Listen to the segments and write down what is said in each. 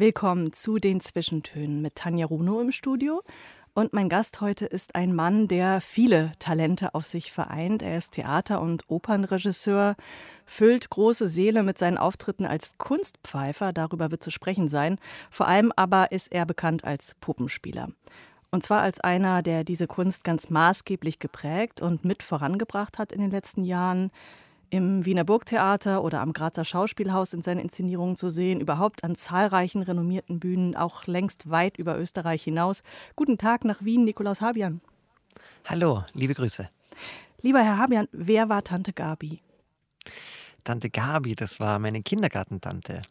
Willkommen zu den Zwischentönen mit Tanja Runo im Studio. Und mein Gast heute ist ein Mann, der viele Talente auf sich vereint. Er ist Theater- und Opernregisseur, füllt große Seele mit seinen Auftritten als Kunstpfeifer, darüber wird zu sprechen sein. Vor allem aber ist er bekannt als Puppenspieler. Und zwar als einer, der diese Kunst ganz maßgeblich geprägt und mit vorangebracht hat in den letzten Jahren im Wiener Burgtheater oder am Grazer Schauspielhaus in seinen Inszenierungen zu sehen, überhaupt an zahlreichen renommierten Bühnen, auch längst weit über Österreich hinaus. Guten Tag nach Wien, Nikolaus Habian. Hallo, liebe Grüße. Lieber Herr Habian, wer war Tante Gabi? Tante Gabi, das war meine Kindergartentante.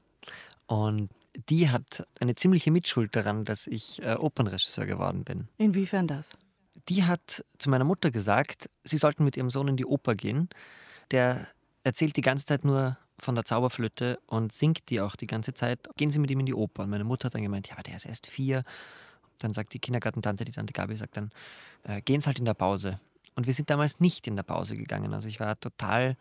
Und die hat eine ziemliche Mitschuld daran, dass ich äh, Opernregisseur geworden bin. Inwiefern das? Die hat zu meiner Mutter gesagt, sie sollten mit ihrem Sohn in die Oper gehen der erzählt die ganze Zeit nur von der Zauberflöte und singt die auch die ganze Zeit. Gehen Sie mit ihm in die Oper. Und meine Mutter hat dann gemeint, ja, aber der ist erst vier. Dann sagt die Kindergartentante, die Tante Gabi, sagt dann, äh, gehen Sie halt in der Pause. Und wir sind damals nicht in der Pause gegangen. Also ich war total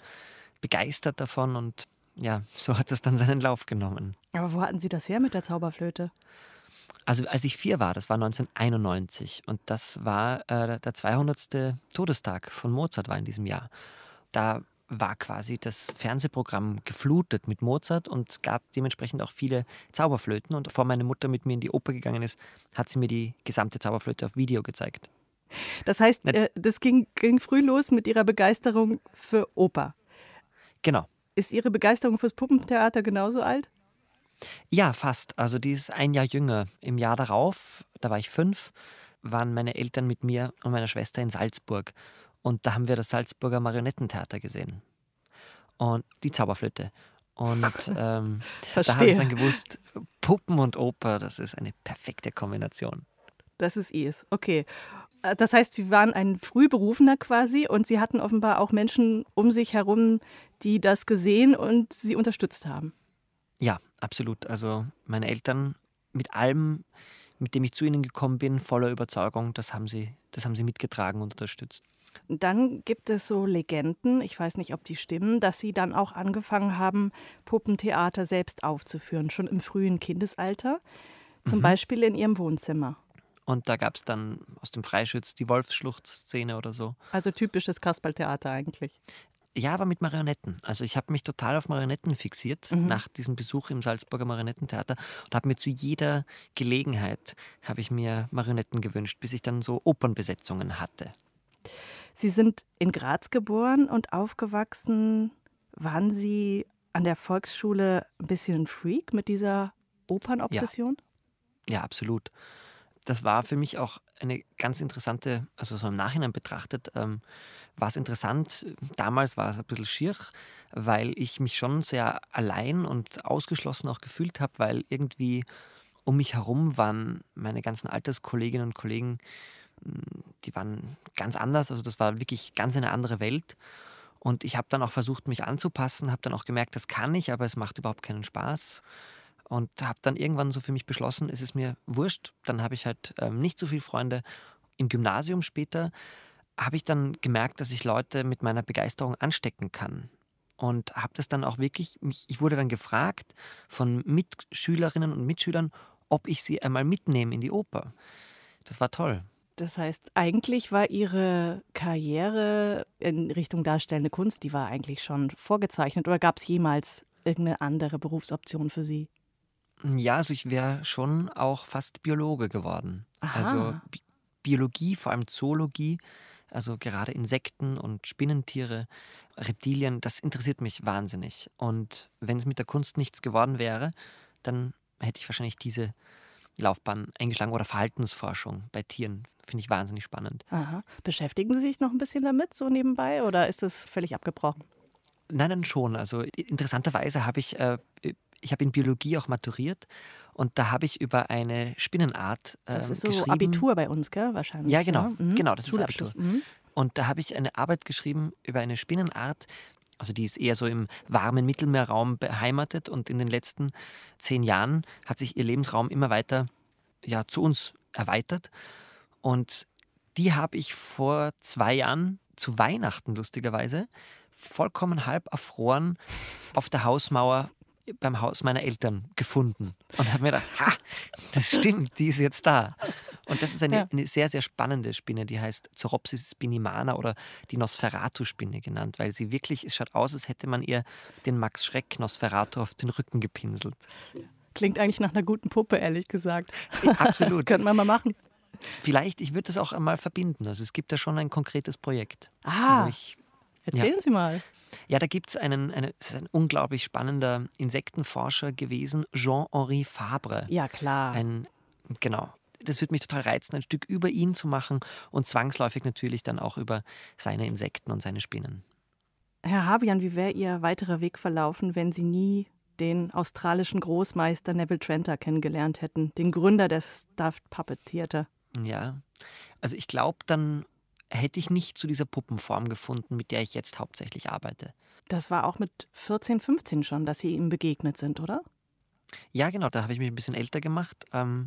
begeistert davon und ja, so hat es dann seinen Lauf genommen. Aber wo hatten Sie das her mit der Zauberflöte? Also als ich vier war, das war 1991 und das war äh, der 200. Todestag von Mozart war in diesem Jahr. Da war quasi das Fernsehprogramm geflutet mit Mozart und es gab dementsprechend auch viele Zauberflöten. Und bevor meine Mutter mit mir in die Oper gegangen ist, hat sie mir die gesamte Zauberflöte auf Video gezeigt. Das heißt, äh, das ging, ging früh los mit Ihrer Begeisterung für Oper. Genau. Ist Ihre Begeisterung fürs Puppentheater genauso alt? Ja, fast. Also die ist ein Jahr jünger. Im Jahr darauf, da war ich fünf, waren meine Eltern mit mir und meiner Schwester in Salzburg. Und da haben wir das Salzburger Marionettentheater gesehen. Und die Zauberflöte. Und ähm, da habe ich dann gewusst, Puppen und Oper, das ist eine perfekte Kombination. Das ist es, okay. Äh, das heißt, Sie waren ein Frühberufener quasi und Sie hatten offenbar auch Menschen um sich herum, die das gesehen und Sie unterstützt haben. Ja, absolut. Also meine Eltern mit allem, mit dem ich zu ihnen gekommen bin, voller Überzeugung, das haben sie, das haben sie mitgetragen und unterstützt. Dann gibt es so Legenden, ich weiß nicht, ob die stimmen, dass Sie dann auch angefangen haben, Puppentheater selbst aufzuführen, schon im frühen Kindesalter, zum mhm. Beispiel in Ihrem Wohnzimmer. Und da gab es dann aus dem Freischütz die Wolfsschlucht-Szene oder so. Also typisches Kasperltheater eigentlich. Ja, aber mit Marionetten. Also ich habe mich total auf Marionetten fixiert mhm. nach diesem Besuch im Salzburger Marionettentheater und habe mir zu jeder Gelegenheit habe ich mir Marionetten gewünscht, bis ich dann so Opernbesetzungen hatte. Sie sind in Graz geboren und aufgewachsen. Waren Sie an der Volksschule ein bisschen ein Freak mit dieser Opernobsession? Ja. ja, absolut. Das war für mich auch eine ganz interessante, also so im Nachhinein betrachtet, ähm, war es interessant. Damals war es ein bisschen schier, weil ich mich schon sehr allein und ausgeschlossen auch gefühlt habe, weil irgendwie um mich herum waren meine ganzen Alterskolleginnen und Kollegen die waren ganz anders. Also das war wirklich ganz eine andere Welt. Und ich habe dann auch versucht, mich anzupassen, habe dann auch gemerkt, das kann ich, aber es macht überhaupt keinen Spaß. Und habe dann irgendwann so für mich beschlossen, es ist mir wurscht. Dann habe ich halt ähm, nicht so viele Freunde. Im Gymnasium später habe ich dann gemerkt, dass ich Leute mit meiner Begeisterung anstecken kann. Und habe das dann auch wirklich, ich wurde dann gefragt von Mitschülerinnen und Mitschülern, ob ich sie einmal mitnehme in die Oper. Das war toll. Das heißt, eigentlich war Ihre Karriere in Richtung darstellende Kunst, die war eigentlich schon vorgezeichnet oder gab es jemals irgendeine andere Berufsoption für Sie? Ja, also ich wäre schon auch fast Biologe geworden. Aha. Also Bi Biologie, vor allem Zoologie, also gerade Insekten und Spinnentiere, Reptilien, das interessiert mich wahnsinnig. Und wenn es mit der Kunst nichts geworden wäre, dann hätte ich wahrscheinlich diese Laufbahn eingeschlagen oder Verhaltensforschung bei Tieren. Finde ich wahnsinnig spannend. Aha. Beschäftigen Sie sich noch ein bisschen damit, so nebenbei, oder ist das völlig abgebrochen? Nein, nein, schon. Also interessanterweise habe ich äh, ich habe in Biologie auch maturiert und da habe ich über eine Spinnenart äh, Das ist so Abitur bei uns, gell? Wahrscheinlich. Ja, genau. Mhm. Genau, das ist Abitur. Mhm. Und da habe ich eine Arbeit geschrieben über eine Spinnenart, also die ist eher so im warmen Mittelmeerraum beheimatet und in den letzten zehn Jahren hat sich ihr Lebensraum immer weiter ja, zu uns erweitert. Und die habe ich vor zwei Jahren zu Weihnachten lustigerweise vollkommen halb erfroren auf der Hausmauer beim Haus meiner Eltern gefunden und habe mir gedacht, ha, das stimmt, die ist jetzt da. Und das ist eine, ja. eine sehr, sehr spannende Spinne, die heißt Zoropsis spinimana oder die Nosferatu-Spinne genannt, weil sie wirklich, es schaut aus, als hätte man ihr den Max Schreck Nosferatu auf den Rücken gepinselt. Klingt eigentlich nach einer guten Puppe, ehrlich gesagt. Absolut. Könnten wir mal machen. Vielleicht, ich würde das auch einmal verbinden. Also es gibt da schon ein konkretes Projekt. Ah, ich, erzählen ja. Sie mal. Ja, da gibt es einen, eine, es ist ein unglaublich spannender Insektenforscher gewesen, Jean-Henri Fabre. Ja, klar. Ein, genau. Das würde mich total reizen, ein Stück über ihn zu machen und zwangsläufig natürlich dann auch über seine Insekten und seine Spinnen. Herr Habian, wie wäre Ihr weiterer Weg verlaufen, wenn Sie nie den australischen Großmeister Neville Trenter kennengelernt hätten, den Gründer des Stuffed Puppet Theater? Ja, also ich glaube, dann hätte ich nicht zu dieser Puppenform gefunden, mit der ich jetzt hauptsächlich arbeite. Das war auch mit 14, 15 schon, dass Sie ihm begegnet sind, oder? Ja, genau, da habe ich mich ein bisschen älter gemacht ähm,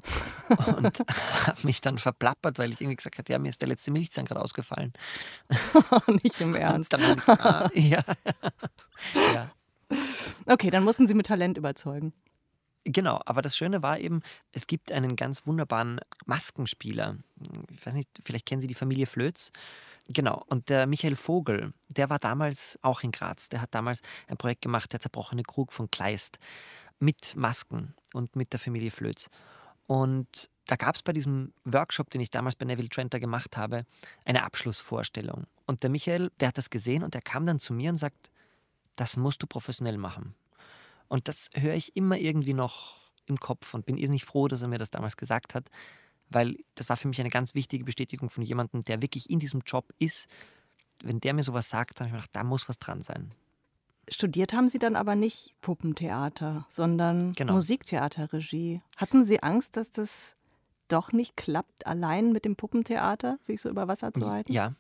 und habe mich dann verplappert, weil ich irgendwie gesagt habe, ja, mir ist der letzte Milchzahn gerade ausgefallen. Nicht im Ernst. Dann ah, ja. ja. Okay, dann mussten Sie mit Talent überzeugen. Genau, aber das Schöne war eben, es gibt einen ganz wunderbaren Maskenspieler. Ich weiß nicht, vielleicht kennen Sie die Familie Flöz. Genau, und der Michael Vogel, der war damals auch in Graz. Der hat damals ein Projekt gemacht, der zerbrochene Krug von Kleist, mit Masken und mit der Familie Flöz. Und da gab es bei diesem Workshop, den ich damals bei Neville Trenter gemacht habe, eine Abschlussvorstellung. Und der Michael, der hat das gesehen und der kam dann zu mir und sagt, das musst du professionell machen. Und das höre ich immer irgendwie noch im Kopf und bin irrsinnig froh, dass er mir das damals gesagt hat, weil das war für mich eine ganz wichtige Bestätigung von jemandem, der wirklich in diesem Job ist. Wenn der mir sowas sagt, dann habe ich mir gedacht, da muss was dran sein. Studiert haben Sie dann aber nicht Puppentheater, sondern genau. Musiktheaterregie. Hatten Sie Angst, dass das doch nicht klappt, allein mit dem Puppentheater sich so über Wasser zu halten? Ja,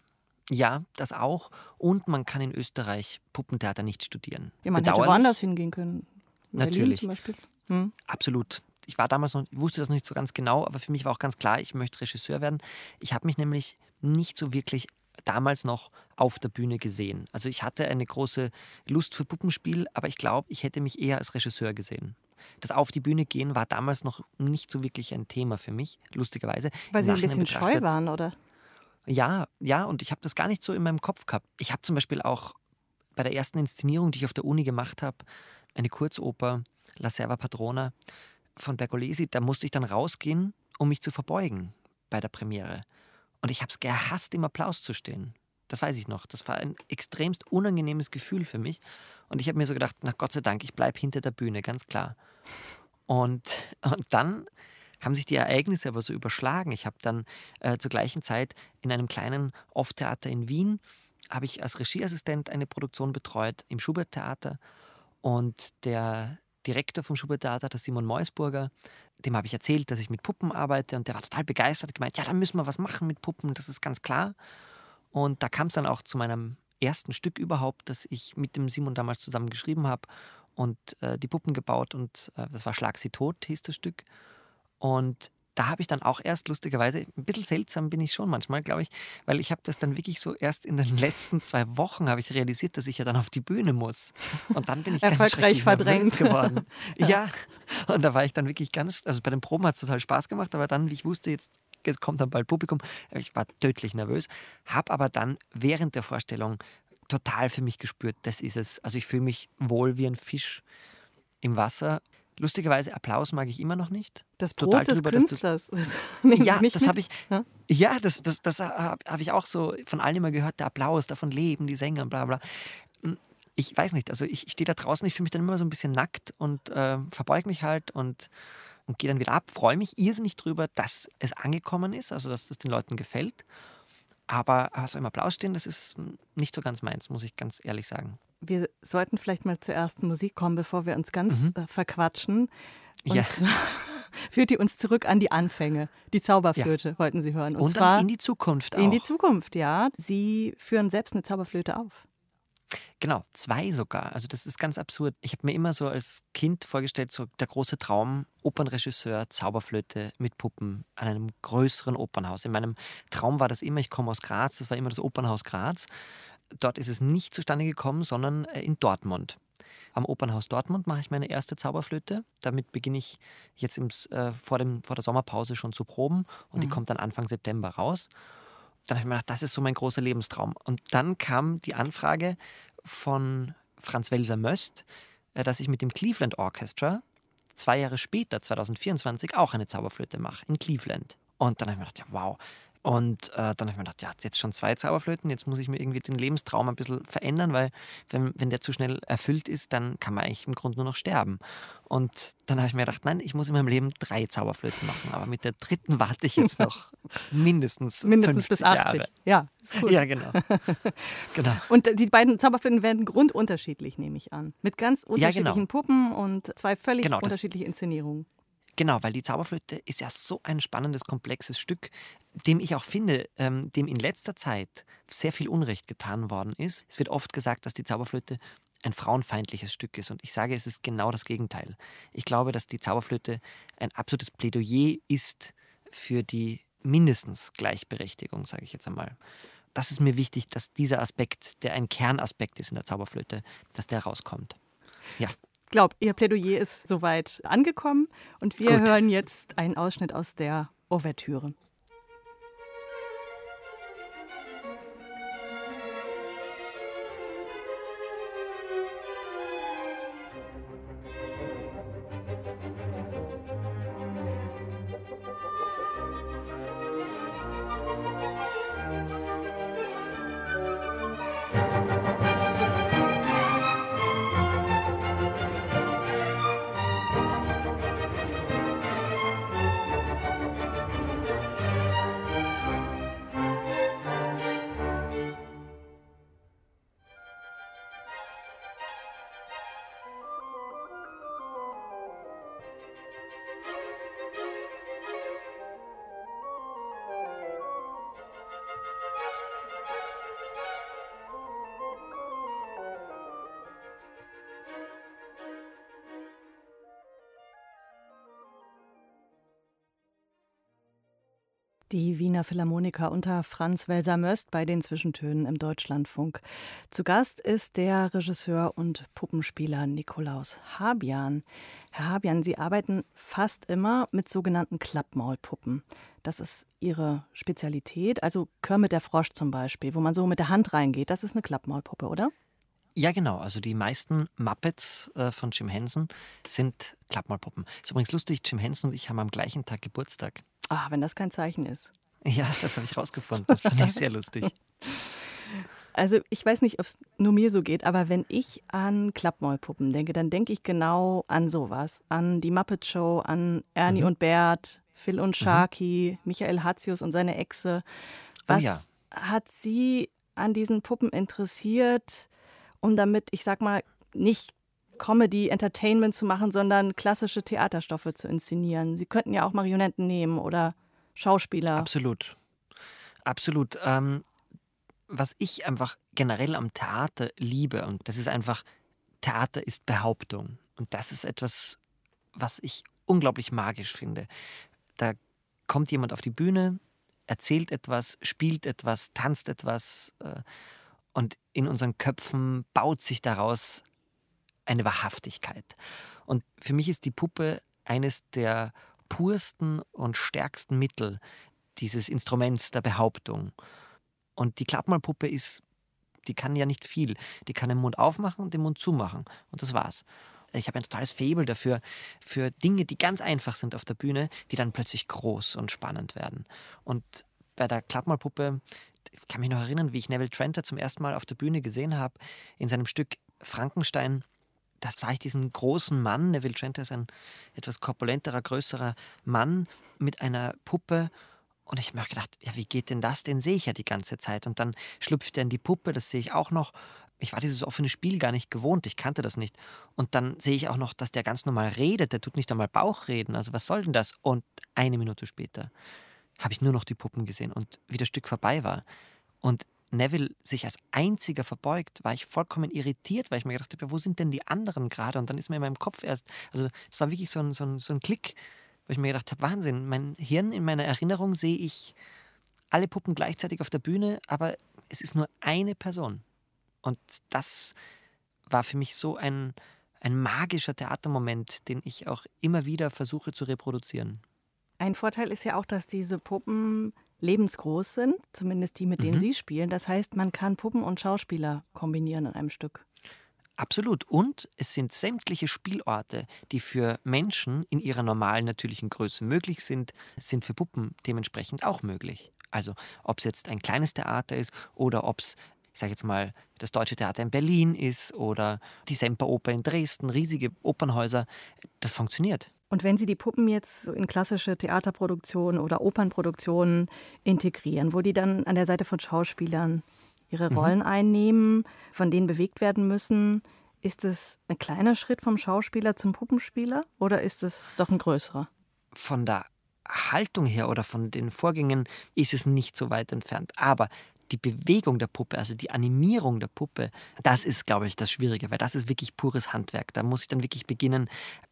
ja, das auch. Und man kann in Österreich Puppentheater nicht studieren. Ja, man hätte woanders hingehen können. Natürlich. zum Beispiel. Hm. Absolut. Ich war damals noch, wusste das noch nicht so ganz genau, aber für mich war auch ganz klar, ich möchte Regisseur werden. Ich habe mich nämlich nicht so wirklich damals noch auf der Bühne gesehen. Also ich hatte eine große Lust für Puppenspiel, aber ich glaube, ich hätte mich eher als Regisseur gesehen. Das Auf die Bühne gehen war damals noch nicht so wirklich ein Thema für mich, lustigerweise. Weil Sie ein bisschen scheu waren, oder? Ja, ja, und ich habe das gar nicht so in meinem Kopf gehabt. Ich habe zum Beispiel auch bei der ersten Inszenierung, die ich auf der Uni gemacht habe, eine Kurzoper, La Serva Padrona von Bergolesi, da musste ich dann rausgehen, um mich zu verbeugen bei der Premiere. Und ich habe es gehasst, im Applaus zu stehen. Das weiß ich noch. Das war ein extremst unangenehmes Gefühl für mich. Und ich habe mir so gedacht, na Gott sei Dank, ich bleibe hinter der Bühne, ganz klar. Und, und dann haben sich die Ereignisse aber so überschlagen. Ich habe dann äh, zur gleichen Zeit in einem kleinen Off-Theater in Wien, habe ich als Regieassistent eine Produktion betreut im Schubert-Theater und der Direktor vom Schubert-Theater, der Simon Meusburger, dem habe ich erzählt, dass ich mit Puppen arbeite und der war total begeistert, gemeint, ja, da müssen wir was machen mit Puppen, das ist ganz klar. Und da kam es dann auch zu meinem ersten Stück überhaupt, das ich mit dem Simon damals zusammen geschrieben habe und äh, die Puppen gebaut und äh, das war Schlag sie tot, hieß das Stück. Und da habe ich dann auch erst lustigerweise, ein bisschen seltsam bin ich schon manchmal, glaube ich, weil ich habe das dann wirklich so erst in den letzten zwei Wochen habe ich realisiert, dass ich ja dann auf die Bühne muss. Und dann bin ich erfolgreich verdrängt geworden. ja. ja. und da war ich dann wirklich ganz, also bei den Proben hat es total Spaß gemacht, aber dann, wie ich wusste, jetzt, jetzt kommt dann bald Publikum, ich war tödlich nervös, habe aber dann während der Vorstellung total für mich gespürt, das ist es. Also ich fühle mich wohl wie ein Fisch im Wasser Lustigerweise, Applaus mag ich immer noch nicht. Das Brot Total des drüber, Künstlers. Das, ja, das habe ich. Ja, ja das, das, das habe hab ich auch so von allen immer gehört. Der Applaus, davon leben die Sänger, bla bla. Hm, ich weiß nicht, also ich, ich stehe da draußen, ich fühle mich dann immer so ein bisschen nackt und äh, verbeuge mich halt und, und gehe dann wieder ab. Freue mich irrsinnig drüber, dass es angekommen ist, also dass das den Leuten gefällt. Aber so im Applaus stehen, das ist nicht so ganz meins, muss ich ganz ehrlich sagen. Wir sollten vielleicht mal zur ersten Musik kommen, bevor wir uns ganz mhm. äh, verquatschen. Und ja. zwar führt die uns zurück an die Anfänge. Die Zauberflöte ja. wollten Sie hören. Und, Und zwar in die Zukunft auch. In die Zukunft, ja. Sie führen selbst eine Zauberflöte auf. Genau, zwei sogar. Also das ist ganz absurd. Ich habe mir immer so als Kind vorgestellt, so der große Traum, Opernregisseur, Zauberflöte mit Puppen an einem größeren Opernhaus. In meinem Traum war das immer, ich komme aus Graz, das war immer das Opernhaus Graz. Dort ist es nicht zustande gekommen, sondern äh, in Dortmund. Am Opernhaus Dortmund mache ich meine erste Zauberflöte. Damit beginne ich jetzt im, äh, vor, dem, vor der Sommerpause schon zu proben und mhm. die kommt dann Anfang September raus. Dann habe ich mir gedacht, das ist so mein großer Lebenstraum. Und dann kam die Anfrage von Franz Welser Möst, äh, dass ich mit dem Cleveland Orchestra zwei Jahre später, 2024, auch eine Zauberflöte mache in Cleveland. Und dann habe ich mir gedacht, ja, wow, und äh, dann habe ich mir gedacht, ja, jetzt schon zwei Zauberflöten, jetzt muss ich mir irgendwie den Lebenstraum ein bisschen verändern, weil wenn, wenn der zu schnell erfüllt ist, dann kann man eigentlich im Grunde nur noch sterben. Und dann habe ich mir gedacht, nein, ich muss in meinem Leben drei Zauberflöten machen, aber mit der dritten warte ich jetzt noch mindestens Mindestens bis 80. Jahre. Ja, ist gut. Ja, genau. genau. Und die beiden Zauberflöten werden grundunterschiedlich, nehme ich an. Mit ganz unterschiedlichen ja, genau. Puppen und zwei völlig genau, unterschiedliche Inszenierungen. Genau, weil die Zauberflöte ist ja so ein spannendes, komplexes Stück, dem ich auch finde, ähm, dem in letzter Zeit sehr viel Unrecht getan worden ist. Es wird oft gesagt, dass die Zauberflöte ein frauenfeindliches Stück ist. Und ich sage, es ist genau das Gegenteil. Ich glaube, dass die Zauberflöte ein absolutes Plädoyer ist für die mindestens Gleichberechtigung, sage ich jetzt einmal. Das ist mir wichtig, dass dieser Aspekt, der ein Kernaspekt ist in der Zauberflöte, dass der rauskommt. Ja glaube, Ihr Plädoyer ist soweit angekommen und wir Gut. hören jetzt einen Ausschnitt aus der Ouvertüre. Die Wiener Philharmoniker unter Franz Welser Möst bei den Zwischentönen im Deutschlandfunk. Zu Gast ist der Regisseur und Puppenspieler Nikolaus Habian. Herr Habian, Sie arbeiten fast immer mit sogenannten Klappmaulpuppen. Das ist Ihre Spezialität. Also Kermit der Frosch zum Beispiel, wo man so mit der Hand reingeht. Das ist eine Klappmaulpuppe, oder? Ja, genau. Also die meisten Muppets äh, von Jim Henson sind Klappmaulpuppen. Ist übrigens lustig, Jim Henson und ich haben am gleichen Tag Geburtstag. Ah, wenn das kein Zeichen ist. Ja, das habe ich rausgefunden. Das fand ich sehr lustig. Also ich weiß nicht, ob es nur mir so geht, aber wenn ich an Klappmaulpuppen denke, dann denke ich genau an sowas. An die Muppet Show, an Ernie mhm. und Bert, Phil und mhm. Sharky, mhm. Michael Hatzius und seine Echse. Oh Was oh ja. hat Sie an diesen Puppen interessiert, um damit, ich sag mal, nicht Comedy, Entertainment zu machen, sondern klassische Theaterstoffe zu inszenieren. Sie könnten ja auch Marionetten nehmen oder Schauspieler. Absolut. Absolut. Ähm, was ich einfach generell am Theater liebe, und das ist einfach, Theater ist Behauptung. Und das ist etwas, was ich unglaublich magisch finde. Da kommt jemand auf die Bühne, erzählt etwas, spielt etwas, tanzt etwas. Äh, und in unseren Köpfen baut sich daraus eine Wahrhaftigkeit. Und für mich ist die Puppe eines der pursten und stärksten Mittel dieses Instruments der Behauptung. Und die Klappmalpuppe ist, die kann ja nicht viel. Die kann den Mund aufmachen und den Mund zumachen. Und das war's. Ich habe ein totales Faible dafür, für Dinge, die ganz einfach sind auf der Bühne, die dann plötzlich groß und spannend werden. Und bei der Klappmalpuppe, ich kann mich noch erinnern, wie ich Neville Trenter zum ersten Mal auf der Bühne gesehen habe, in seinem Stück Frankenstein da sah ich diesen großen Mann, Neville Trent ist ein etwas korpulenterer, größerer Mann mit einer Puppe. Und ich habe mir gedacht, ja, wie geht denn das? Den sehe ich ja die ganze Zeit. Und dann schlüpft er in die Puppe, das sehe ich auch noch. ich war dieses offene Spiel gar nicht gewohnt, ich kannte das nicht. Und dann sehe ich auch noch, dass der ganz normal redet, der tut nicht einmal Bauchreden, also was soll denn das? Und eine Minute später habe ich nur noch die Puppen gesehen und wie das Stück vorbei war. Und Neville sich als einziger verbeugt, war ich vollkommen irritiert, weil ich mir gedacht habe, wo sind denn die anderen gerade? Und dann ist mir in meinem Kopf erst, also es war wirklich so ein, so ein, so ein Klick, wo ich mir gedacht habe, Wahnsinn, mein Hirn, in meiner Erinnerung sehe ich alle Puppen gleichzeitig auf der Bühne, aber es ist nur eine Person. Und das war für mich so ein, ein magischer Theatermoment, den ich auch immer wieder versuche zu reproduzieren. Ein Vorteil ist ja auch, dass diese Puppen lebensgroß sind, zumindest die, mit denen mhm. Sie spielen. Das heißt, man kann Puppen und Schauspieler kombinieren in einem Stück. Absolut. Und es sind sämtliche Spielorte, die für Menschen in ihrer normalen natürlichen Größe möglich sind, sind für Puppen dementsprechend auch möglich. Also ob es jetzt ein kleines Theater ist oder ob es ich sage jetzt mal, das Deutsche Theater in Berlin ist oder die Semperoper in Dresden, riesige Opernhäuser, das funktioniert. Und wenn Sie die Puppen jetzt so in klassische Theaterproduktionen oder Opernproduktionen integrieren, wo die dann an der Seite von Schauspielern ihre mhm. Rollen mhm. einnehmen, von denen bewegt werden müssen, ist es ein kleiner Schritt vom Schauspieler zum Puppenspieler oder ist es doch ein größerer? Von der Haltung her oder von den Vorgängen ist es nicht so weit entfernt. Aber die Bewegung der Puppe, also die Animierung der Puppe, das ist, glaube ich, das Schwierige, weil das ist wirklich pures Handwerk. Da muss ich dann wirklich beginnen,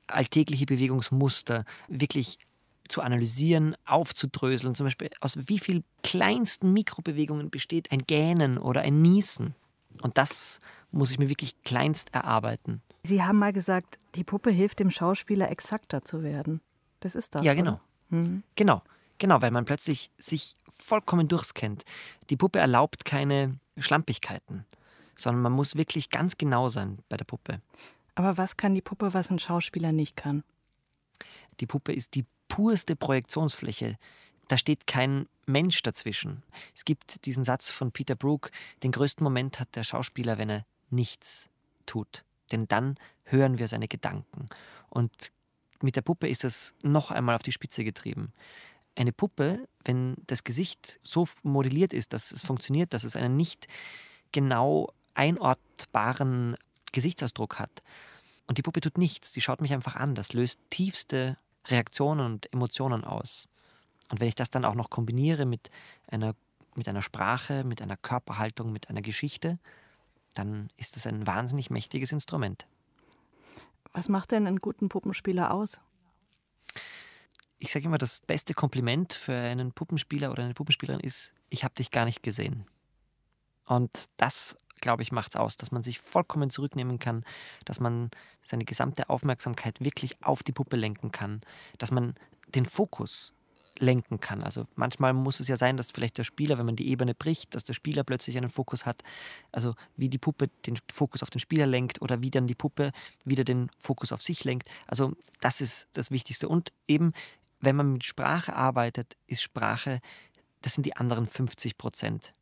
alltägliche Bewegungsmuster wirklich zu analysieren, aufzudröseln. Zum Beispiel, aus wie vielen kleinsten Mikrobewegungen besteht ein Gähnen oder ein Niesen. Und das muss ich mir wirklich kleinst erarbeiten. Sie haben mal gesagt, die Puppe hilft dem Schauspieler exakter zu werden. Das ist das. Ja, genau. Mhm. Genau. Genau, weil man plötzlich sich vollkommen durchscannt. Die Puppe erlaubt keine Schlampigkeiten, sondern man muss wirklich ganz genau sein bei der Puppe. Aber was kann die Puppe, was ein Schauspieler nicht kann? Die Puppe ist die purste Projektionsfläche. Da steht kein Mensch dazwischen. Es gibt diesen Satz von Peter Brook, den größten Moment hat der Schauspieler, wenn er nichts tut. Denn dann hören wir seine Gedanken. Und mit der Puppe ist das noch einmal auf die Spitze getrieben eine Puppe, wenn das Gesicht so modelliert ist, dass es funktioniert, dass es einen nicht genau einortbaren Gesichtsausdruck hat. Und die Puppe tut nichts, die schaut mich einfach an. Das löst tiefste Reaktionen und Emotionen aus. Und wenn ich das dann auch noch kombiniere mit einer, mit einer Sprache, mit einer Körperhaltung, mit einer Geschichte, dann ist das ein wahnsinnig mächtiges Instrument. Was macht denn einen guten Puppenspieler aus? Ich sage immer, das beste Kompliment für einen Puppenspieler oder eine Puppenspielerin ist, ich habe dich gar nicht gesehen. Und das, glaube ich, macht es aus, dass man sich vollkommen zurücknehmen kann, dass man seine gesamte Aufmerksamkeit wirklich auf die Puppe lenken kann, dass man den Fokus lenken kann. Also manchmal muss es ja sein, dass vielleicht der Spieler, wenn man die Ebene bricht, dass der Spieler plötzlich einen Fokus hat. Also wie die Puppe den Fokus auf den Spieler lenkt oder wie dann die Puppe wieder den Fokus auf sich lenkt. Also das ist das Wichtigste. Und eben wenn man mit Sprache arbeitet, ist Sprache, das sind die anderen 50 Prozent.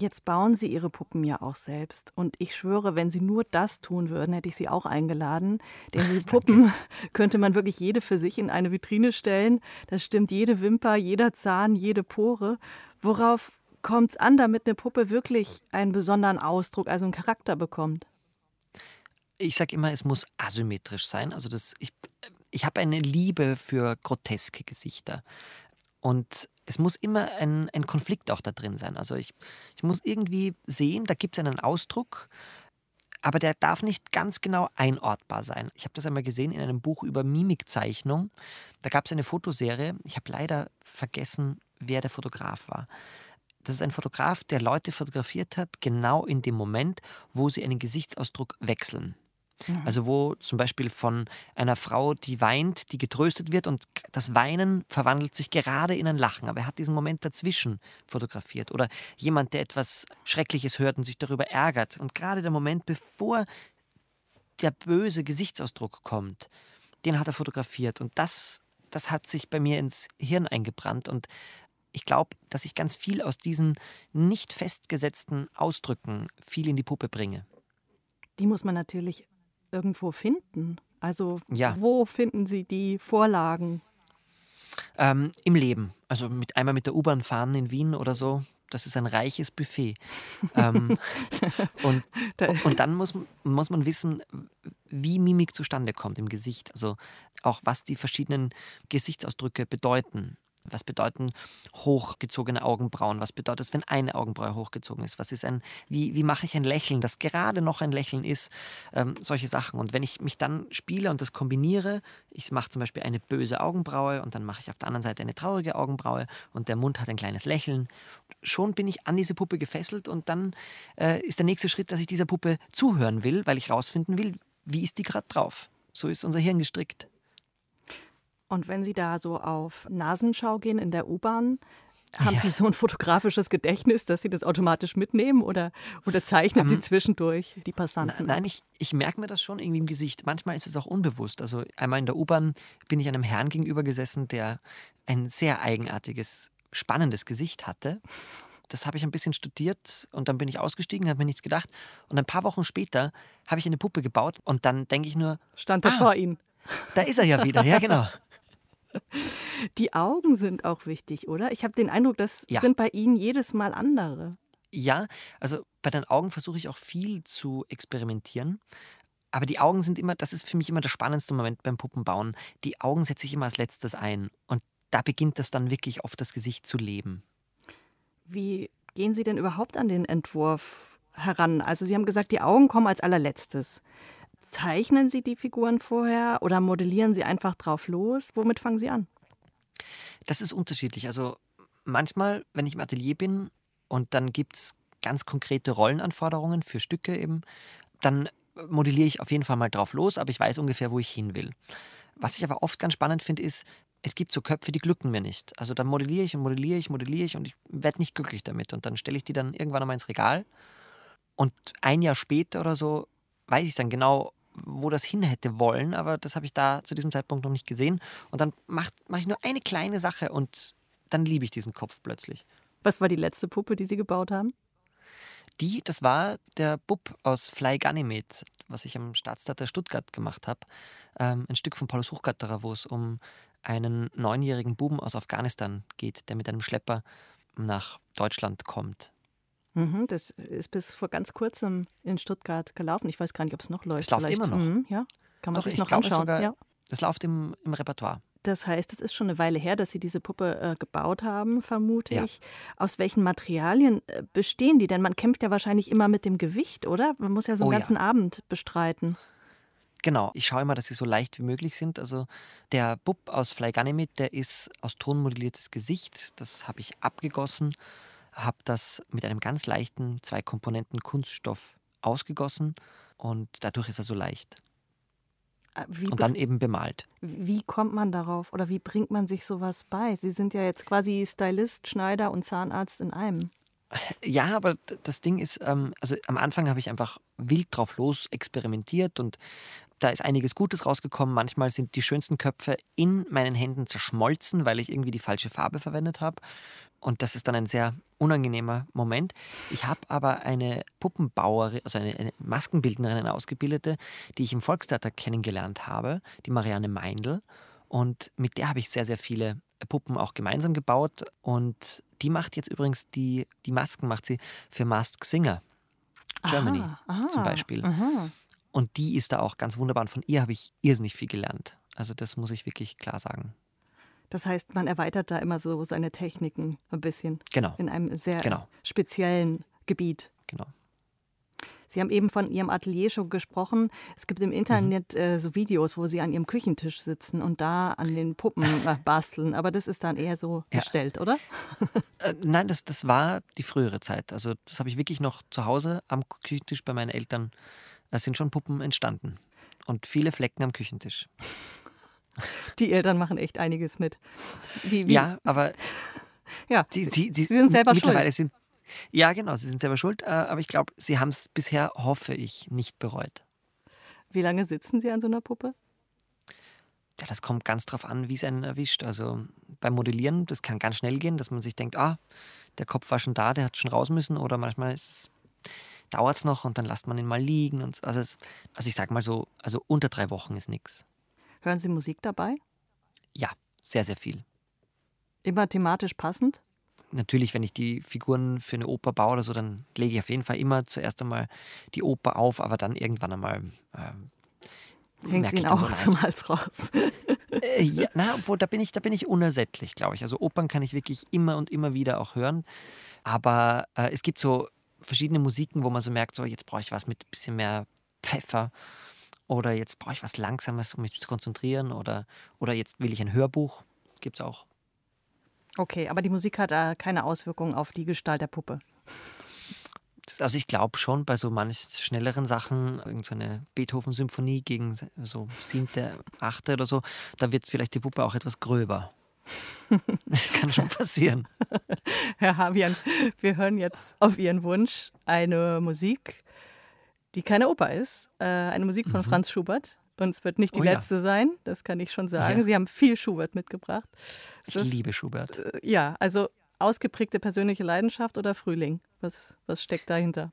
Jetzt bauen Sie Ihre Puppen ja auch selbst. Und ich schwöre, wenn Sie nur das tun würden, hätte ich Sie auch eingeladen. Denn diese Puppen könnte man wirklich jede für sich in eine Vitrine stellen. Da stimmt jede Wimper, jeder Zahn, jede Pore. Worauf kommt es an, damit eine Puppe wirklich einen besonderen Ausdruck, also einen Charakter bekommt? Ich sage immer, es muss asymmetrisch sein. Also das, ich, ich habe eine Liebe für groteske Gesichter. Und es muss immer ein, ein Konflikt auch da drin sein. Also ich, ich muss irgendwie sehen, da gibt es einen Ausdruck, aber der darf nicht ganz genau einortbar sein. Ich habe das einmal gesehen in einem Buch über Mimikzeichnung. Da gab es eine Fotoserie. Ich habe leider vergessen, wer der Fotograf war. Das ist ein Fotograf, der Leute fotografiert hat, genau in dem Moment, wo sie einen Gesichtsausdruck wechseln. Mhm. Also wo zum Beispiel von einer Frau, die weint, die getröstet wird und das Weinen verwandelt sich gerade in ein Lachen. Aber er hat diesen Moment dazwischen fotografiert. Oder jemand, der etwas Schreckliches hört und sich darüber ärgert. Und gerade der Moment, bevor der böse Gesichtsausdruck kommt, den hat er fotografiert. Und das, das hat sich bei mir ins Hirn eingebrannt. Und ich glaube, dass ich ganz viel aus diesen nicht festgesetzten Ausdrücken viel in die Puppe bringe. Die muss man natürlich irgendwo finden? Also ja. wo finden Sie die Vorlagen? Ähm, Im Leben. Also mit, einmal mit der U-Bahn fahren in Wien oder so. das ist ein reiches Buffet. ähm, und, und dann muss, muss man wissen, wie Mimik zustande kommt im Gesicht. Also auch was die verschiedenen Gesichtsausdrücke bedeuten. Was bedeuten hochgezogene Augenbrauen? Was bedeutet es, wenn eine Augenbraue hochgezogen ist? Was ist ein, wie, wie mache ich ein Lächeln, das gerade noch ein Lächeln ist? Ähm, solche Sachen. Und wenn ich mich dann spiele und das kombiniere, ich mache zum Beispiel eine böse Augenbraue und dann mache ich auf der anderen Seite eine traurige Augenbraue und der Mund hat ein kleines Lächeln. Schon bin ich an diese Puppe gefesselt und dann äh, ist der nächste Schritt, dass ich dieser Puppe zuhören will, weil ich rausfinden will, wie ist die gerade drauf. So ist unser Hirn gestrickt. Und wenn Sie da so auf Nasenschau gehen in der U-Bahn, haben ja. Sie so ein fotografisches Gedächtnis, dass Sie das automatisch mitnehmen oder, oder zeichnen um, Sie ähm, zwischendurch die Passanten? Nein, ich, ich merke mir das schon irgendwie im Gesicht. Manchmal ist es auch unbewusst. Also einmal in der U-Bahn bin ich einem Herrn gegenüber gesessen, der ein sehr eigenartiges, spannendes Gesicht hatte. Das habe ich ein bisschen studiert und dann bin ich ausgestiegen, habe mir nichts gedacht. Und ein paar Wochen später habe ich eine Puppe gebaut und dann denke ich nur. Stand er ah, vor Ihnen? Da ist er ja wieder, ja genau. Die Augen sind auch wichtig, oder? Ich habe den Eindruck, das ja. sind bei Ihnen jedes Mal andere. Ja, also bei den Augen versuche ich auch viel zu experimentieren. Aber die Augen sind immer, das ist für mich immer der spannendste Moment beim Puppenbauen. Die Augen setze ich immer als letztes ein. Und da beginnt das dann wirklich auf das Gesicht zu leben. Wie gehen Sie denn überhaupt an den Entwurf heran? Also Sie haben gesagt, die Augen kommen als allerletztes. Zeichnen Sie die Figuren vorher oder modellieren Sie einfach drauf los? Womit fangen Sie an? Das ist unterschiedlich. Also manchmal, wenn ich im Atelier bin und dann gibt es ganz konkrete Rollenanforderungen für Stücke eben, dann modelliere ich auf jeden Fall mal drauf los, aber ich weiß ungefähr, wo ich hin will. Was ich aber oft ganz spannend finde, ist, es gibt so Köpfe, die glücken mir nicht. Also dann modelliere ich und modelliere ich, modelliere ich und ich werde nicht glücklich damit. Und dann stelle ich die dann irgendwann einmal ins Regal. Und ein Jahr später oder so weiß ich dann genau, wo das hin hätte wollen, aber das habe ich da zu diesem Zeitpunkt noch nicht gesehen. Und dann mache mach ich nur eine kleine Sache und dann liebe ich diesen Kopf plötzlich. Was war die letzte Puppe, die Sie gebaut haben? Die, das war der Bub aus Fly Ganymed, was ich am Staatstheater Stuttgart gemacht habe. Ähm, ein Stück von Paulus Hochgatterer, wo es um einen neunjährigen Buben aus Afghanistan geht, der mit einem Schlepper nach Deutschland kommt. Mhm, das ist bis vor ganz kurzem in Stuttgart gelaufen. Ich weiß gar nicht, ob es noch läuft. Es läuft Vielleicht. immer noch. Mhm, ja, kann man Doch, sich noch anschauen. Sogar, ja. Das läuft im, im Repertoire. Das heißt, es ist schon eine Weile her, dass Sie diese Puppe äh, gebaut haben, vermute ja. ich. Aus welchen Materialien äh, bestehen die? Denn man kämpft ja wahrscheinlich immer mit dem Gewicht, oder? Man muss ja so einen oh, ganzen ja. Abend bestreiten. Genau, ich schaue immer, dass sie so leicht wie möglich sind. Also der Bub aus Fly Ganymede, der ist aus Ton modelliertes Gesicht. Das habe ich abgegossen habe das mit einem ganz leichten zwei Komponenten Kunststoff ausgegossen und dadurch ist er so leicht. Äh, wie und dann eben bemalt. Wie kommt man darauf oder wie bringt man sich sowas bei? Sie sind ja jetzt quasi Stylist, Schneider und Zahnarzt in einem. Ja, aber das Ding ist, ähm, also am Anfang habe ich einfach wild drauf los experimentiert und da ist einiges Gutes rausgekommen. Manchmal sind die schönsten Köpfe in meinen Händen zerschmolzen, weil ich irgendwie die falsche Farbe verwendet habe. Und das ist dann ein sehr unangenehmer Moment. Ich habe aber eine Puppenbauerin, also eine, eine, Maskenbildnerin, eine Ausgebildete, die ich im Volkstheater kennengelernt habe, die Marianne Meindl. Und mit der habe ich sehr, sehr viele Puppen auch gemeinsam gebaut. Und die macht jetzt übrigens die, die Masken macht sie für Masked Singer Germany aha, aha, zum Beispiel. Aha. Und die ist da auch ganz wunderbar. Und von ihr habe ich irrsinnig viel gelernt. Also das muss ich wirklich klar sagen. Das heißt, man erweitert da immer so seine Techniken ein bisschen. Genau. In einem sehr genau. speziellen Gebiet. Genau. Sie haben eben von Ihrem Atelier schon gesprochen. Es gibt im Internet mhm. äh, so Videos, wo Sie an Ihrem Küchentisch sitzen und da an den Puppen äh, basteln. Aber das ist dann eher so ja. gestellt, oder? Äh, nein, das, das war die frühere Zeit. Also das habe ich wirklich noch zu Hause am Küchentisch bei meinen Eltern. Es sind schon Puppen entstanden. Und viele Flecken am Küchentisch. Die Eltern machen echt einiges mit. Wie, wie? Ja, aber ja, die, die, die, sie sind selber schuld. Sind, ja, genau, sie sind selber schuld, äh, aber ich glaube, sie haben es bisher, hoffe ich, nicht bereut. Wie lange sitzen Sie an so einer Puppe? Ja, das kommt ganz drauf an, wie es einen erwischt. Also beim Modellieren, das kann ganz schnell gehen, dass man sich denkt, ah, der Kopf war schon da, der hat schon raus müssen. Oder manchmal dauert es noch und dann lässt man ihn mal liegen. Und, also, es, also ich sage mal so, also unter drei Wochen ist nichts. Hören Sie Musik dabei? Ja, sehr, sehr viel. Immer thematisch passend? natürlich, wenn ich die Figuren für eine Oper baue oder so, dann lege ich auf jeden Fall immer zuerst einmal die Oper auf, aber dann irgendwann einmal. Äh, Hängt sie auch zum Hals raus. äh, ja, na, obwohl, da bin ich, da bin ich unersättlich, glaube ich. Also Opern kann ich wirklich immer und immer wieder auch hören. Aber äh, es gibt so verschiedene Musiken, wo man so merkt, so jetzt brauche ich was mit ein bisschen mehr Pfeffer oder jetzt brauche ich was Langsames, um mich zu konzentrieren oder, oder jetzt will ich ein Hörbuch. Gibt es auch. Okay, aber die Musik hat da keine Auswirkungen auf die Gestalt der Puppe. Also ich glaube schon, bei so manch schnelleren Sachen, irgendeine so Beethoven-Symphonie gegen so siebte, achte oder so, da wird vielleicht die Puppe auch etwas gröber. Das kann schon passieren. Herr Havian, wir hören jetzt auf Ihren Wunsch eine Musik, die keine Oper ist, äh, eine Musik von mhm. Franz Schubert. Und es wird nicht die oh, letzte ja. sein, das kann ich schon sagen. Ja. Sie haben viel Schubert mitgebracht. Ich das, liebe Schubert. Äh, ja, also ausgeprägte persönliche Leidenschaft oder Frühling? Was, was steckt dahinter?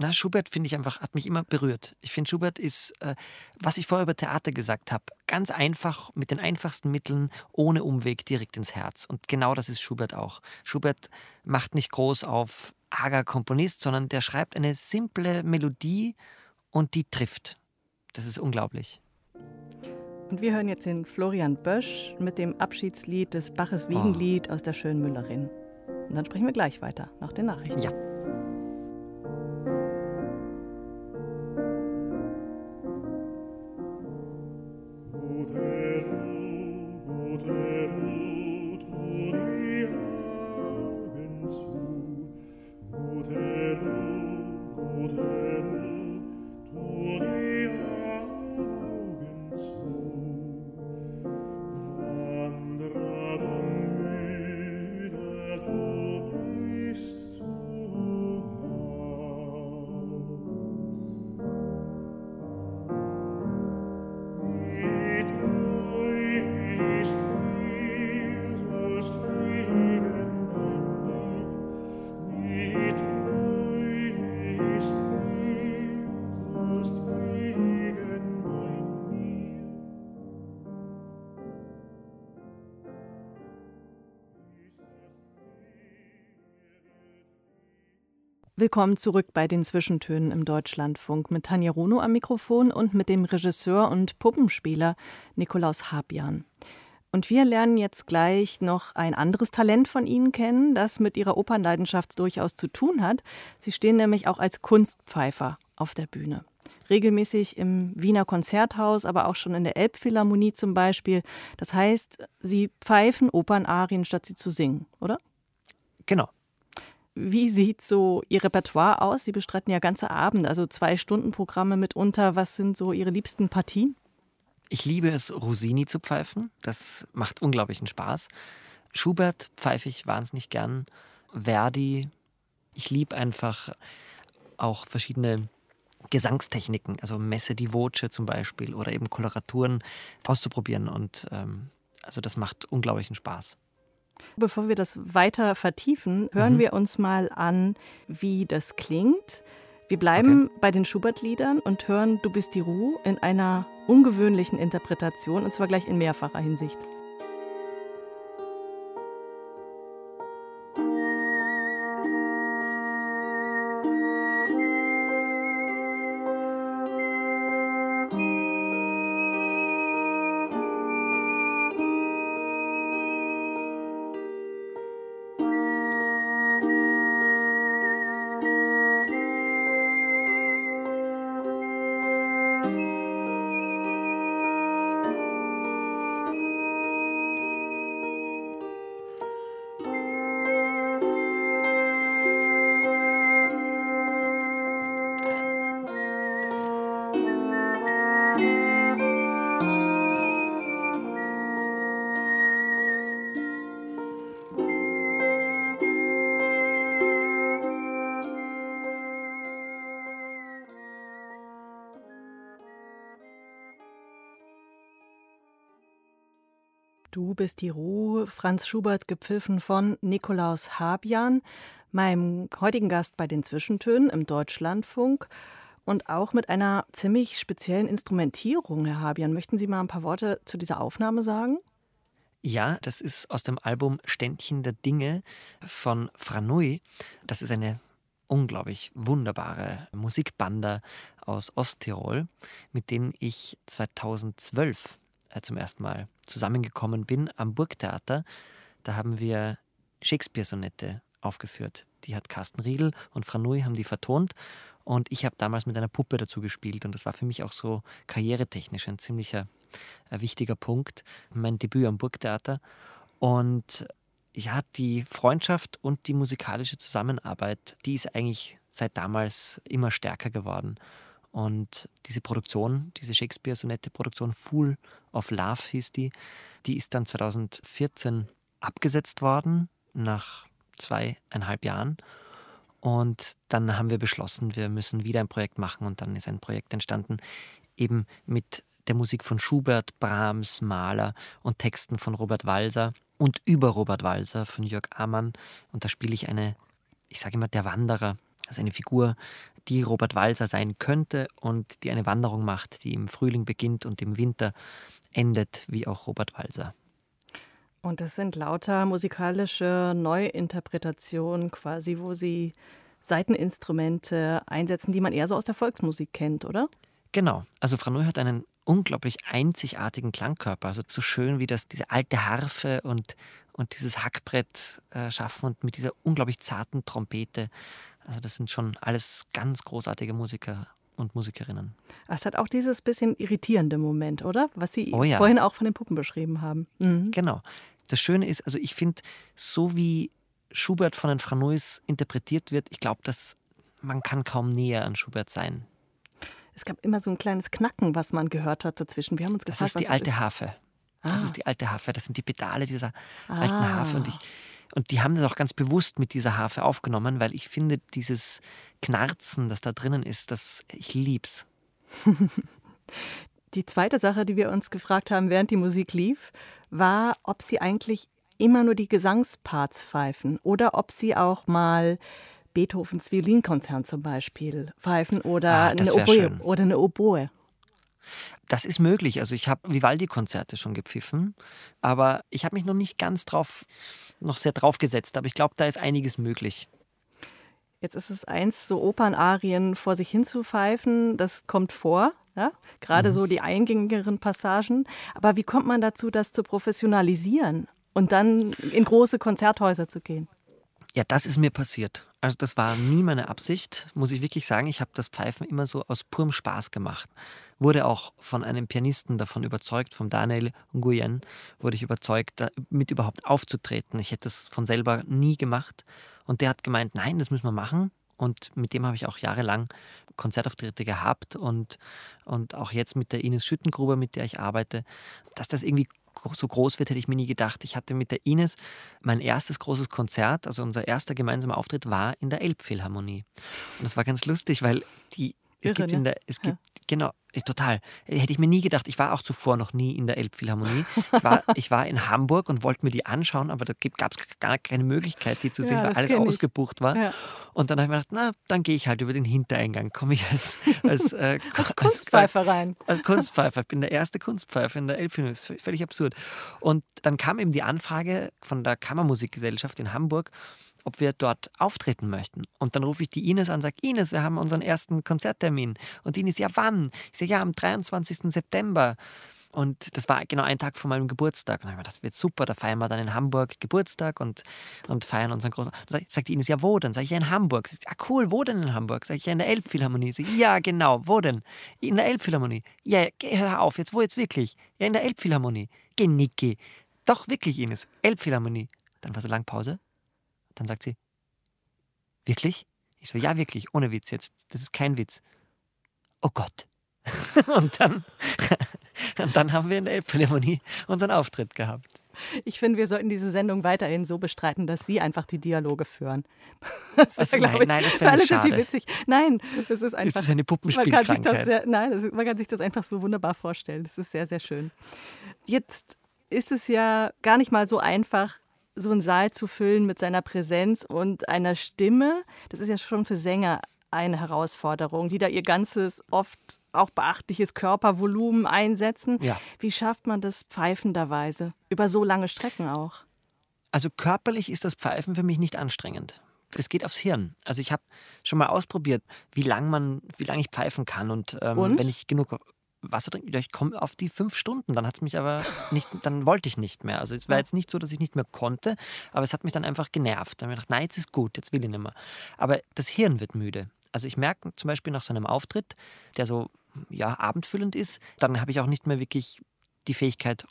Na, Schubert finde ich einfach, hat mich immer berührt. Ich finde, Schubert ist, äh, was ich vorher über Theater gesagt habe, ganz einfach, mit den einfachsten Mitteln, ohne Umweg, direkt ins Herz. Und genau das ist Schubert auch. Schubert macht nicht groß auf arger Komponist, sondern der schreibt eine simple Melodie und die trifft. Das ist unglaublich. Und wir hören jetzt den Florian Bösch mit dem Abschiedslied des Baches Wiegenlied oh. aus der Schönmüllerin. Und dann sprechen wir gleich weiter nach den Nachrichten. Ja. Willkommen zurück bei den Zwischentönen im Deutschlandfunk mit Tanja Runo am Mikrofon und mit dem Regisseur und Puppenspieler Nikolaus Habian. Und wir lernen jetzt gleich noch ein anderes Talent von Ihnen kennen, das mit Ihrer Opernleidenschaft durchaus zu tun hat. Sie stehen nämlich auch als Kunstpfeifer auf der Bühne. Regelmäßig im Wiener Konzerthaus, aber auch schon in der Elbphilharmonie zum Beispiel. Das heißt, Sie pfeifen Opernarien, statt sie zu singen, oder? Genau. Wie sieht so Ihr Repertoire aus? Sie bestreiten ja ganze Abende, also zwei Stunden Programme mitunter. Was sind so Ihre liebsten Partien? Ich liebe es, Rosini zu pfeifen. Das macht unglaublichen Spaß. Schubert pfeife ich wahnsinnig gern. Verdi. Ich liebe einfach auch verschiedene Gesangstechniken, also Messe di Voce zum Beispiel oder eben Koloraturen auszuprobieren. Und ähm, also das macht unglaublichen Spaß. Bevor wir das weiter vertiefen, hören mhm. wir uns mal an, wie das klingt. Wir bleiben okay. bei den Schubert-Liedern und hören Du bist die Ruhe in einer ungewöhnlichen Interpretation, und zwar gleich in mehrfacher Hinsicht. Bist die Ruhe, Franz Schubert, gepfiffen von Nikolaus Habian, meinem heutigen Gast bei den Zwischentönen im Deutschlandfunk und auch mit einer ziemlich speziellen Instrumentierung, Herr Habian. Möchten Sie mal ein paar Worte zu dieser Aufnahme sagen? Ja, das ist aus dem Album Ständchen der Dinge von Franui. Das ist eine unglaublich wunderbare Musikbande aus Osttirol, mit denen ich 2012 äh, zum ersten Mal zusammengekommen bin am Burgtheater. Da haben wir Shakespeare-Sonette aufgeführt. Die hat Carsten Riedel und Franui haben die vertont. Und ich habe damals mit einer Puppe dazu gespielt. Und das war für mich auch so karrieretechnisch ein ziemlicher äh, wichtiger Punkt. Mein Debüt am Burgtheater. Und ja, die Freundschaft und die musikalische Zusammenarbeit, die ist eigentlich seit damals immer stärker geworden. Und diese Produktion, diese Shakespeare-Sonette-Produktion, Fool of Love hieß die, die ist dann 2014 abgesetzt worden, nach zweieinhalb Jahren. Und dann haben wir beschlossen, wir müssen wieder ein Projekt machen und dann ist ein Projekt entstanden, eben mit der Musik von Schubert, Brahms, Mahler und Texten von Robert Walser und über Robert Walser von Jörg Amann. Und da spiele ich eine, ich sage immer, der Wanderer, also eine Figur, die Robert Walser sein könnte und die eine Wanderung macht, die im Frühling beginnt und im Winter endet, wie auch Robert Walser. Und das sind lauter musikalische Neuinterpretationen quasi, wo Sie Seiteninstrumente einsetzen, die man eher so aus der Volksmusik kennt, oder? Genau. Also Franui hat einen unglaublich einzigartigen Klangkörper. Also so schön wie das diese alte Harfe und, und dieses Hackbrett äh, schaffen und mit dieser unglaublich zarten Trompete. Also das sind schon alles ganz großartige Musiker und Musikerinnen. Es hat auch dieses bisschen irritierende Moment, oder? Was Sie oh ja. vorhin auch von den Puppen beschrieben haben. Mhm. Genau. Das Schöne ist, also ich finde, so wie Schubert von den Franuis interpretiert wird, ich glaube, dass man kann kaum näher an Schubert sein. Es gab immer so ein kleines Knacken, was man gehört hat dazwischen. Wir haben uns gefragt, das ist die alte ist. Harfe. Das ah. ist die alte Harfe. Das sind die Pedale dieser ah. alten Harfe. Und, ich, und die haben das auch ganz bewusst mit dieser Harfe aufgenommen, weil ich finde, dieses Knarzen, das da drinnen ist, das, ich lieb's. die zweite Sache, die wir uns gefragt haben, während die Musik lief, war, ob sie eigentlich immer nur die Gesangsparts pfeifen oder ob sie auch mal Beethovens Violinkonzert zum Beispiel pfeifen oder, ah, eine, Oboe, oder eine Oboe. Das ist möglich. Also ich habe Vivaldi-Konzerte schon gepfiffen, aber ich habe mich noch nicht ganz drauf, noch sehr drauf gesetzt. Aber ich glaube, da ist einiges möglich. Jetzt ist es eins, so Opernarien vor sich hin zu pfeifen, das kommt vor. Ja? Gerade mhm. so die eingängigeren Passagen. Aber wie kommt man dazu, das zu professionalisieren und dann in große Konzerthäuser zu gehen? Ja, das ist mir passiert. Also das war nie meine Absicht, muss ich wirklich sagen. Ich habe das Pfeifen immer so aus purem Spaß gemacht. Wurde auch von einem Pianisten davon überzeugt, vom Daniel Nguyen, wurde ich überzeugt, damit überhaupt aufzutreten. Ich hätte das von selber nie gemacht. Und der hat gemeint, nein, das müssen wir machen. Und mit dem habe ich auch jahrelang Konzertauftritte gehabt und, und auch jetzt mit der Ines Schüttengruber, mit der ich arbeite, dass das irgendwie so groß wird, hätte ich mir nie gedacht. Ich hatte mit der Ines mein erstes großes Konzert, also unser erster gemeinsamer Auftritt war in der Elbphilharmonie. Und das war ganz lustig, weil die es Irre, gibt in der, es gibt. Genau, äh, total. Hätte ich mir nie gedacht. Ich war auch zuvor noch nie in der Elbphilharmonie. Ich war, ich war in Hamburg und wollte mir die anschauen, aber da gab es gar keine Möglichkeit, die zu sehen, ja, weil alles ausgebucht war. Ja. Und dann habe ich mir gedacht, na, dann gehe ich halt über den Hintereingang. Komme ich als, als, äh, als Kunstpfeifer rein. Als Kunstpfeifer. Ich bin der erste Kunstpfeifer in der Elbphilharmonie. Das ist völlig absurd. Und dann kam eben die Anfrage von der Kammermusikgesellschaft in Hamburg, ob wir dort auftreten möchten. Und dann rufe ich die Ines an und sage, Ines, wir haben unseren ersten Konzerttermin. Und Ines, ja wann? Ich sage, ja, am 23. September. Und das war genau ein Tag vor meinem Geburtstag. Und ich gedacht, das wird super, da feiern wir dann in Hamburg Geburtstag und, und feiern unseren großen. Dann sagt Ines, ja, wo denn? Sag ich, ja, in Hamburg. Sagt, ja, cool, wo denn in Hamburg? Sag ich, ja, in der Elbphilharmonie. Sie, ja, genau, wo denn? In der Elbphilharmonie. Ja, geh, hör auf, jetzt wo jetzt wirklich? Ja, in der Elbphilharmonie. Geh, Niki. Doch, wirklich, Ines. Elbphilharmonie. Dann war so lang Pause. Dann sagt sie, wirklich? Ich so, ja, wirklich, ohne Witz jetzt. Das ist kein Witz. Oh Gott. und, dann, und dann haben wir in der Elbphilharmonie unseren Auftritt gehabt. Ich finde, wir sollten diese Sendung weiterhin so bestreiten, dass Sie einfach die Dialoge führen. Das also, wär, nein, ich, nein, das für alle schade. witzig. Nein, das ist einfach. Das ist eine Puppenspielkrankheit. Man kann sich das sehr, nein, das, man kann sich das einfach so wunderbar vorstellen. Das ist sehr, sehr schön. Jetzt ist es ja gar nicht mal so einfach, so einen Saal zu füllen mit seiner Präsenz und einer Stimme, das ist ja schon für Sänger eine Herausforderung, die da ihr ganzes, oft auch beachtliches Körpervolumen einsetzen. Ja. Wie schafft man das pfeifenderweise? Über so lange Strecken auch? Also körperlich ist das Pfeifen für mich nicht anstrengend. Es geht aufs Hirn. Also ich habe schon mal ausprobiert, wie lange man, wie lange ich pfeifen kann und, ähm, Und? wenn ich genug Wasser trinke, ja, ich komme auf die fünf Stunden. Dann hat es mich aber nicht, dann wollte ich nicht mehr. Also es war jetzt nicht so, dass ich nicht mehr konnte, aber es hat mich dann einfach genervt. Dann habe ich gedacht, nein, jetzt ist gut, jetzt will ich nicht mehr. Aber das Hirn wird müde. Also ich merke zum Beispiel nach so einem Auftritt, der so ja, abendfüllend ist, dann habe ich auch nicht mehr wirklich die Fähigkeit,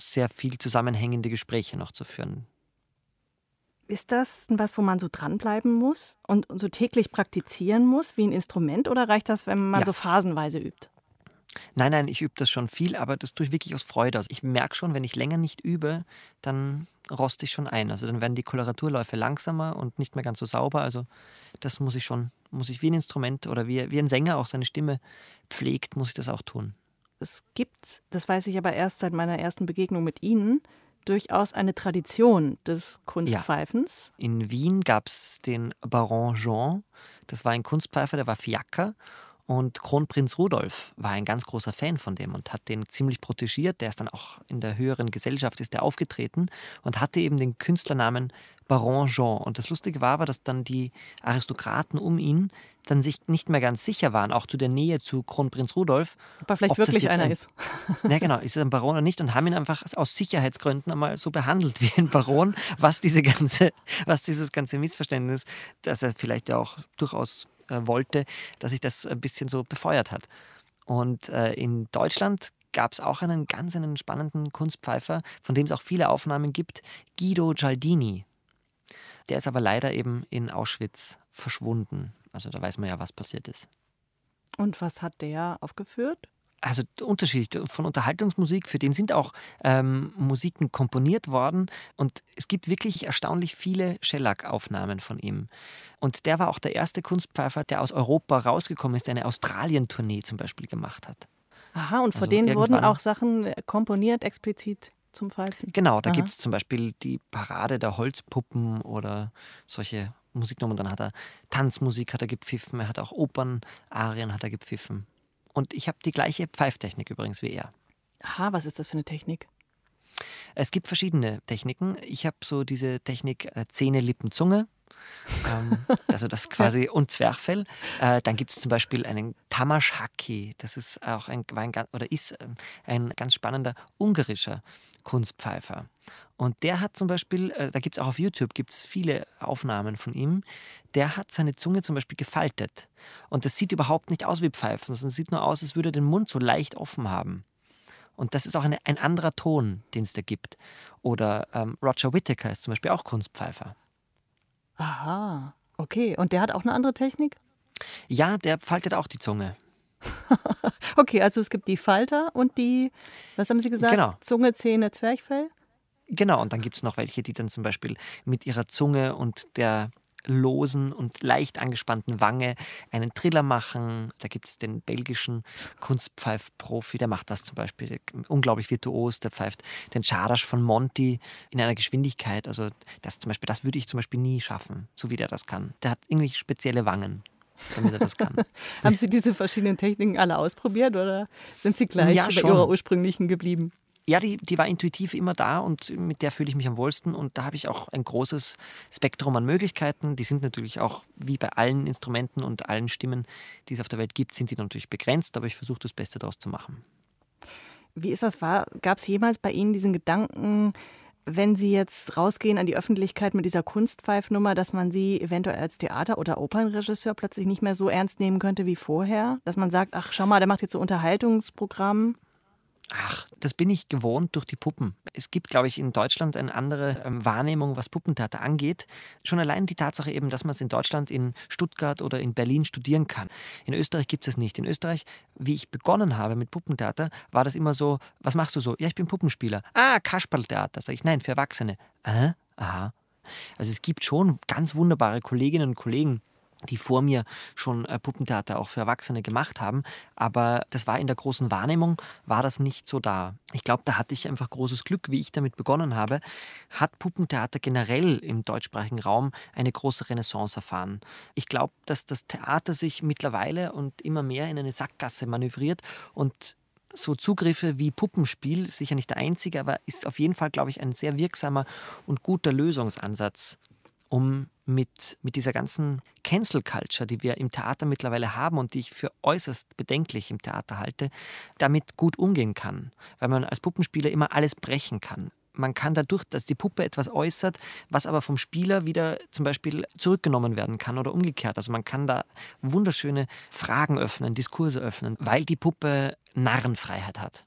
sehr viel zusammenhängende Gespräche noch zu führen. Ist das was, wo man so dranbleiben muss und, und so täglich praktizieren muss wie ein Instrument oder reicht das, wenn man Ja. so phasenweise übt? Nein, nein, ich übe das schon viel, aber das tue ich wirklich aus Freude aus. Ich merke schon, wenn ich länger nicht übe, dann roste ich schon ein. Also dann werden die Koloraturläufe langsamer und nicht mehr ganz so sauber. Also das muss ich schon, muss ich wie ein Instrument oder wie, wie ein Sänger auch seine Stimme pflegt, muss ich das auch tun. Es gibt, das weiß ich aber erst seit meiner ersten Begegnung mit Ihnen, durchaus eine Tradition des Kunstpfeifens. In Wien gab es den Baron Jean, das war ein Kunstpfeifer, der war Fiaker. Und Kronprinz Rudolf war ein ganz großer Fan von dem und hat den ziemlich protegiert. Der ist dann auch in der höheren Gesellschaft ist der aufgetreten und hatte eben den Künstlernamen Baron Jean. Und das Lustige war aber, dass dann die Aristokraten um ihn dann sich nicht mehr ganz sicher waren, auch zu der Nähe zu Kronprinz Rudolf. Ob er vielleicht wirklich einer ein- ist. Ja, genau, ist er ein Baron oder nicht und haben ihn einfach aus Sicherheitsgründen einmal so behandelt wie ein Baron, was diese ganze, was dieses ganze Missverständnis, das er vielleicht ja auch durchaus äh, wollte, dass sich das ein bisschen so befeuert hat. Und äh, in Deutschland gab es auch einen ganz einen spannenden Kunstpfeifer, von dem es auch viele Aufnahmen gibt, Guido Gialdini. Der ist aber leider eben in Auschwitz verschwunden. Also da weiß man ja, was passiert ist. Und was hat der aufgeführt? also unterschiedlich von Unterhaltungsmusik, für den sind auch ähm, Musiken komponiert worden und es gibt wirklich erstaunlich viele Shellac-Aufnahmen von ihm. Und der war auch der erste Kunstpfeifer, der aus Europa rausgekommen ist, der eine Australien-Tournee zum Beispiel gemacht hat. Aha, und vor Also denen wurden auch Sachen äh, komponiert, explizit zum Pfeifen. Genau, da gibt es zum Beispiel die Parade der Holzpuppen oder solche Musiknummern. Dann hat er Tanzmusik hat er gepfiffen, er hat auch Opernarien hat er gepfiffen. Und ich habe die gleiche Pfeiftechnik übrigens wie er. Aha, was ist das für eine Technik? Es gibt verschiedene Techniken. Ich habe so diese Technik äh, Zähne, Lippen, Zunge. Ähm, also das quasi und Zwerchfell. Äh, dann gibt es zum Beispiel einen Tamashaki. Das ist auch ein, ein oder ist ähm, ein ganz spannender ungarischer Kunstpfeifer. Und der hat zum Beispiel, äh, da gibt es auch auf YouTube gibt's viele Aufnahmen von ihm, der hat seine Zunge zum Beispiel gefaltet. Und das sieht überhaupt nicht aus wie Pfeifen, sondern es sieht nur aus, als würde er den Mund so leicht offen haben. Und das ist auch eine, ein anderer Ton, den es da gibt. Oder ähm, Roger Whittaker ist zum Beispiel auch Kunstpfeifer. Aha, okay. Und der hat auch eine andere Technik? Ja, der faltet auch die Zunge. Okay, also es gibt die Falter und die, was haben Sie gesagt? Genau. Zunge, Zähne, Zwerchfell? Genau, und dann gibt es noch welche, die dann zum Beispiel mit ihrer Zunge und der losen und leicht angespannten Wange einen Triller machen. Da gibt es den belgischen Kunstpfeif-Profi, der macht das zum Beispiel unglaublich virtuos, der pfeift den Charasch von Monti in einer Geschwindigkeit. Also das zum Beispiel, das würde ich zum Beispiel nie schaffen, so wie der das kann. Der hat irgendwie spezielle Wangen, damit er das kann. Haben Sie diese verschiedenen Techniken alle ausprobiert oder sind Sie gleich Ja, bei. Ihrer ursprünglichen geblieben? Ja, die, die war intuitiv immer da und mit der fühle ich mich am wohlsten. Und da habe ich auch ein großes Spektrum an Möglichkeiten. Die sind natürlich auch, wie bei allen Instrumenten und allen Stimmen, die es auf der Welt gibt, sind die natürlich begrenzt, aber ich versuche das Beste daraus zu machen. Wie ist das? Gab es jemals bei Ihnen diesen Gedanken, wenn Sie jetzt rausgehen an die Öffentlichkeit mit dieser Kunstpfeifnummer, dass man Sie eventuell als Theater- oder Opernregisseur plötzlich nicht mehr so ernst nehmen könnte wie vorher? Dass man sagt, ach schau mal, der macht jetzt so Unterhaltungsprogramm. Ach, das bin ich gewohnt durch die Puppen. Es gibt, glaube ich, in Deutschland eine andere ähm, Wahrnehmung, was Puppentheater angeht. Schon allein die Tatsache eben, dass man es in Deutschland, in Stuttgart oder in Berlin studieren kann. In Österreich gibt es es nicht. In Österreich, wie ich begonnen habe mit Puppentheater, war das immer so, was machst du so? Ja, ich bin Puppenspieler. Ah, Kasperltheater. Sag ich, nein, für Erwachsene. Äh? Aha. Also es gibt schon ganz wunderbare Kolleginnen und Kollegen, die vor mir schon äh, Puppentheater auch für Erwachsene gemacht haben. Aber das war in der großen Wahrnehmung, war das nicht so da. Ich glaube, da hatte ich einfach großes Glück, wie ich damit begonnen habe, hat Puppentheater generell im deutschsprachigen Raum eine große Renaissance erfahren. Ich glaube, dass das Theater sich mittlerweile und immer mehr in eine Sackgasse manövriert und so Zugriffe wie Puppenspiel, sicher nicht der einzige, aber ist auf jeden Fall, glaube ich, ein sehr wirksamer und guter Lösungsansatz um mit, mit dieser ganzen Cancel Culture, die wir im Theater mittlerweile haben und die ich für äußerst bedenklich im Theater halte, damit gut umgehen kann. Weil man als Puppenspieler immer alles brechen kann. Man kann dadurch, dass die Puppe etwas äußert, was aber vom Spieler wieder zum Beispiel zurückgenommen werden kann oder umgekehrt. Also man kann da wunderschöne Fragen öffnen, Diskurse öffnen, weil die Puppe Narrenfreiheit hat.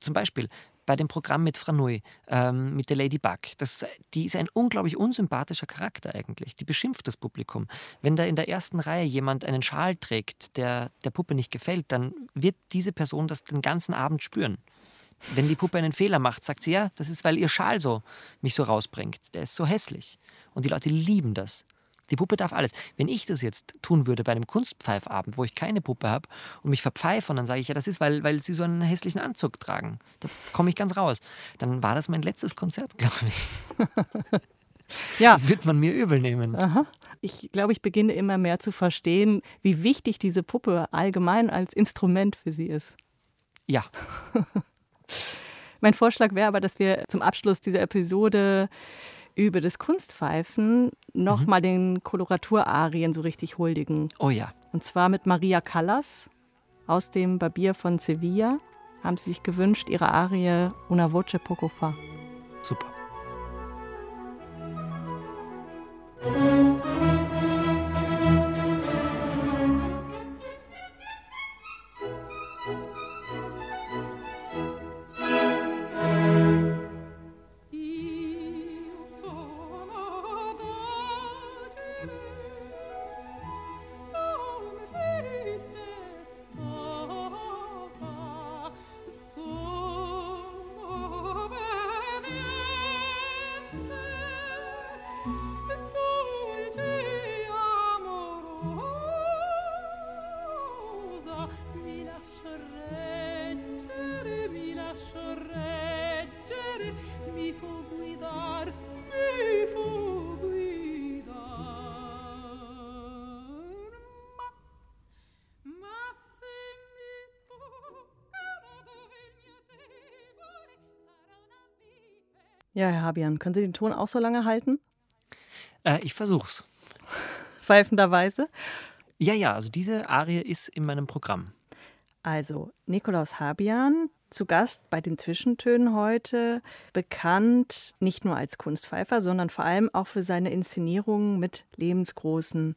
Zum Beispiel, bei dem Programm mit Franui, ähm, mit der Ladybug. Das, die ist ein unglaublich unsympathischer Charakter eigentlich. Die beschimpft das Publikum. Wenn da in der ersten Reihe jemand einen Schal trägt, der der Puppe nicht gefällt, dann wird diese Person das den ganzen Abend spüren. Wenn die Puppe einen Fehler macht, sagt sie, ja, das ist, weil ihr Schal so mich so rausbringt. Der ist so hässlich. Und die Leute lieben das. Die Puppe darf alles. Wenn ich das jetzt tun würde bei einem Kunstpfeifabend, wo ich keine Puppe habe und mich verpfeife und dann sage ich, ja, das ist, weil, weil sie so einen hässlichen Anzug tragen. Da komme ich ganz raus. Dann war das mein letztes Konzert, glaube ich. ja. Das wird man mir übel nehmen. Aha. Ich glaube, ich beginne immer mehr zu verstehen, wie wichtig diese Puppe allgemein als Instrument für sie ist. Ja. mein Vorschlag wäre aber, dass wir zum Abschluss dieser Episode über das Kunstpfeifen nochmal mhm. den Koloraturarien so richtig huldigen. Oh ja. Und zwar mit Maria Callas aus dem Barbier von Sevilla haben sie sich gewünscht, ihre Arie Una voce poco fa. Super. Ja, Herr Habian, können Sie den Ton auch so lange halten? Äh, ich versuch's. Pfeifenderweise? Ja, ja, also diese Arie ist in meinem Programm. Also, Nikolaus Habian, zu Gast bei den Zwischentönen heute, bekannt nicht nur als Kunstpfeifer, sondern vor allem auch für seine Inszenierungen mit lebensgroßen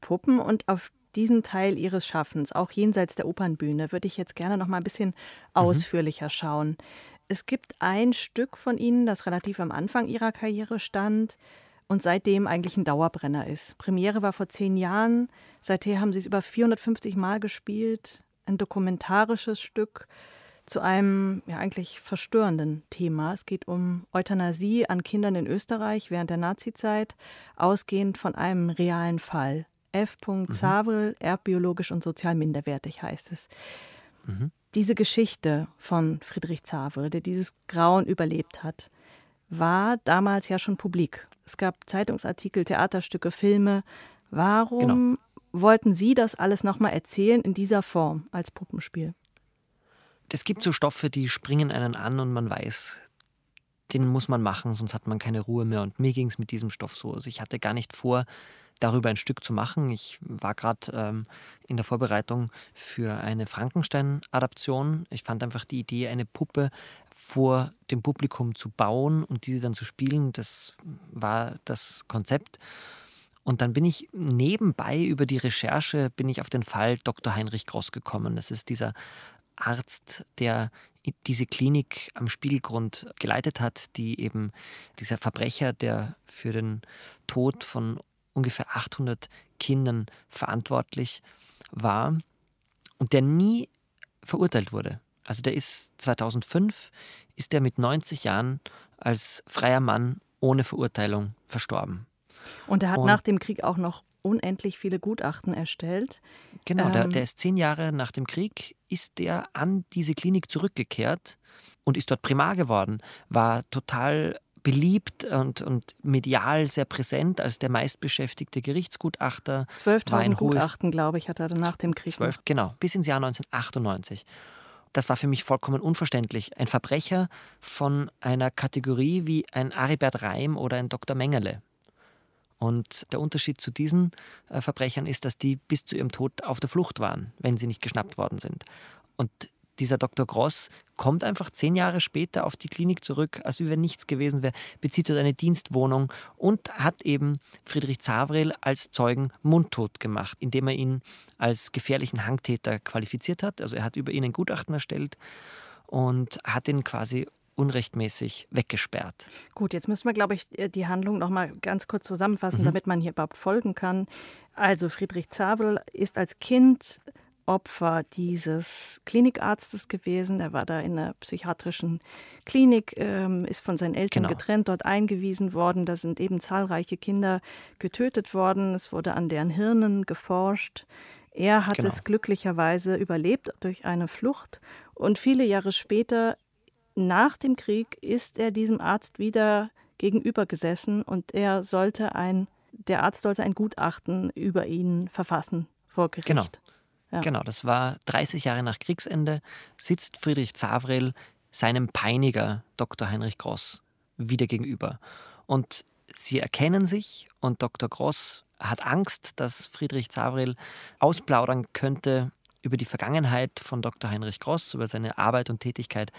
Puppen. Und auf diesen Teil ihres Schaffens, auch jenseits der Opernbühne, würde ich jetzt gerne noch mal ein bisschen mhm. ausführlicher schauen. Es gibt ein Stück von ihnen, das relativ am Anfang ihrer Karriere stand und seitdem eigentlich ein Dauerbrenner ist. Premiere war vor zehn Jahren, seither haben sie es über 450 Mal gespielt. Ein dokumentarisches Stück zu einem ja eigentlich verstörenden Thema. Es geht um Euthanasie an Kindern in Österreich während der Nazizeit, ausgehend von einem realen Fall. F. Mhm. Zavrel, erbbiologisch und sozial minderwertig heißt es. Mhm diese Geschichte von Friedrich Zavre, der dieses Grauen überlebt hat, war damals ja schon publik. Es gab Zeitungsartikel, Theaterstücke, Filme. Warum genau. wollten Sie das alles nochmal erzählen in dieser Form als Puppenspiel? Es gibt so Stoffe, die springen einen an und man weiß, den muss man machen, sonst hat man keine Ruhe mehr. Und mir ging es mit diesem Stoff so. Also ich hatte gar nicht vor, darüber ein Stück zu machen. Ich war gerade ähm, in der Vorbereitung für eine Frankenstein-Adaption. Ich fand einfach die Idee, eine Puppe vor dem Publikum zu bauen und diese dann zu spielen, das war das Konzept. Und dann bin ich nebenbei über die Recherche bin ich auf den Fall Dr. Heinrich Gross gekommen. Das ist dieser Arzt, der diese Klinik am Spiegelgrund geleitet hat, die eben dieser Verbrecher, der für den Tod von ungefähr 800 Kindern verantwortlich war und der nie verurteilt wurde. Also der ist 2005 ist er mit 90 Jahren als freier Mann ohne Verurteilung verstorben. Und er hat und, nach dem Krieg auch noch unendlich viele Gutachten erstellt. Genau, ähm, der, der ist zehn Jahre nach dem Krieg, ist der an diese Klinik zurückgekehrt und ist dort Primar geworden, war total beliebt und, und medial sehr präsent als der meistbeschäftigte Gerichtsgutachter. 12.000 Gutachten, glaube ich, hat er nach dem Krieg. 12, genau, bis ins Jahr 1998. Das war für mich vollkommen unverständlich. Ein Verbrecher von einer Kategorie wie ein Aribert Reim oder ein Dr. Mengele. Und der Unterschied zu diesen äh, Verbrechern ist, dass die bis zu ihrem Tod auf der Flucht waren, wenn sie nicht geschnappt worden sind. Und dieser Dr. Gross kommt einfach zehn Jahre später auf die Klinik zurück, als wenn nichts gewesen wäre, bezieht dort eine Dienstwohnung und hat eben Friedrich Zavrel als Zeugen mundtot gemacht, indem er ihn als gefährlichen Hangtäter qualifiziert hat. Also er hat über ihn ein Gutachten erstellt und hat ihn quasi unrechtmäßig weggesperrt. Gut, jetzt müssen wir, glaube ich, äh, die Handlung noch mal ganz kurz zusammenfassen, mhm. damit man hier überhaupt folgen kann. Also Friedrich Zabel ist als Kind Opfer dieses Klinikarztes gewesen. Er war da in einer psychiatrischen Klinik, ähm, ist von seinen Eltern genau. getrennt, dort eingewiesen worden. Da sind eben zahlreiche Kinder getötet worden. Es wurde an deren Hirnen geforscht. Er hat genau. es glücklicherweise überlebt durch eine Flucht und viele Jahre später nach dem Krieg ist er diesem Arzt wieder gegenüber gesessen und er sollte ein, der Arzt sollte ein Gutachten über ihn verfassen vor Gericht. Genau. Ja. Genau, das war 30 Jahre nach Kriegsende, sitzt Friedrich Zavrel seinem Peiniger Dr. Heinrich Gross wieder gegenüber. Und sie erkennen sich und Dr. Gross hat Angst, dass Friedrich Zavrel ausplaudern könnte über die Vergangenheit von Dr. Heinrich Gross, über seine Arbeit und Tätigkeit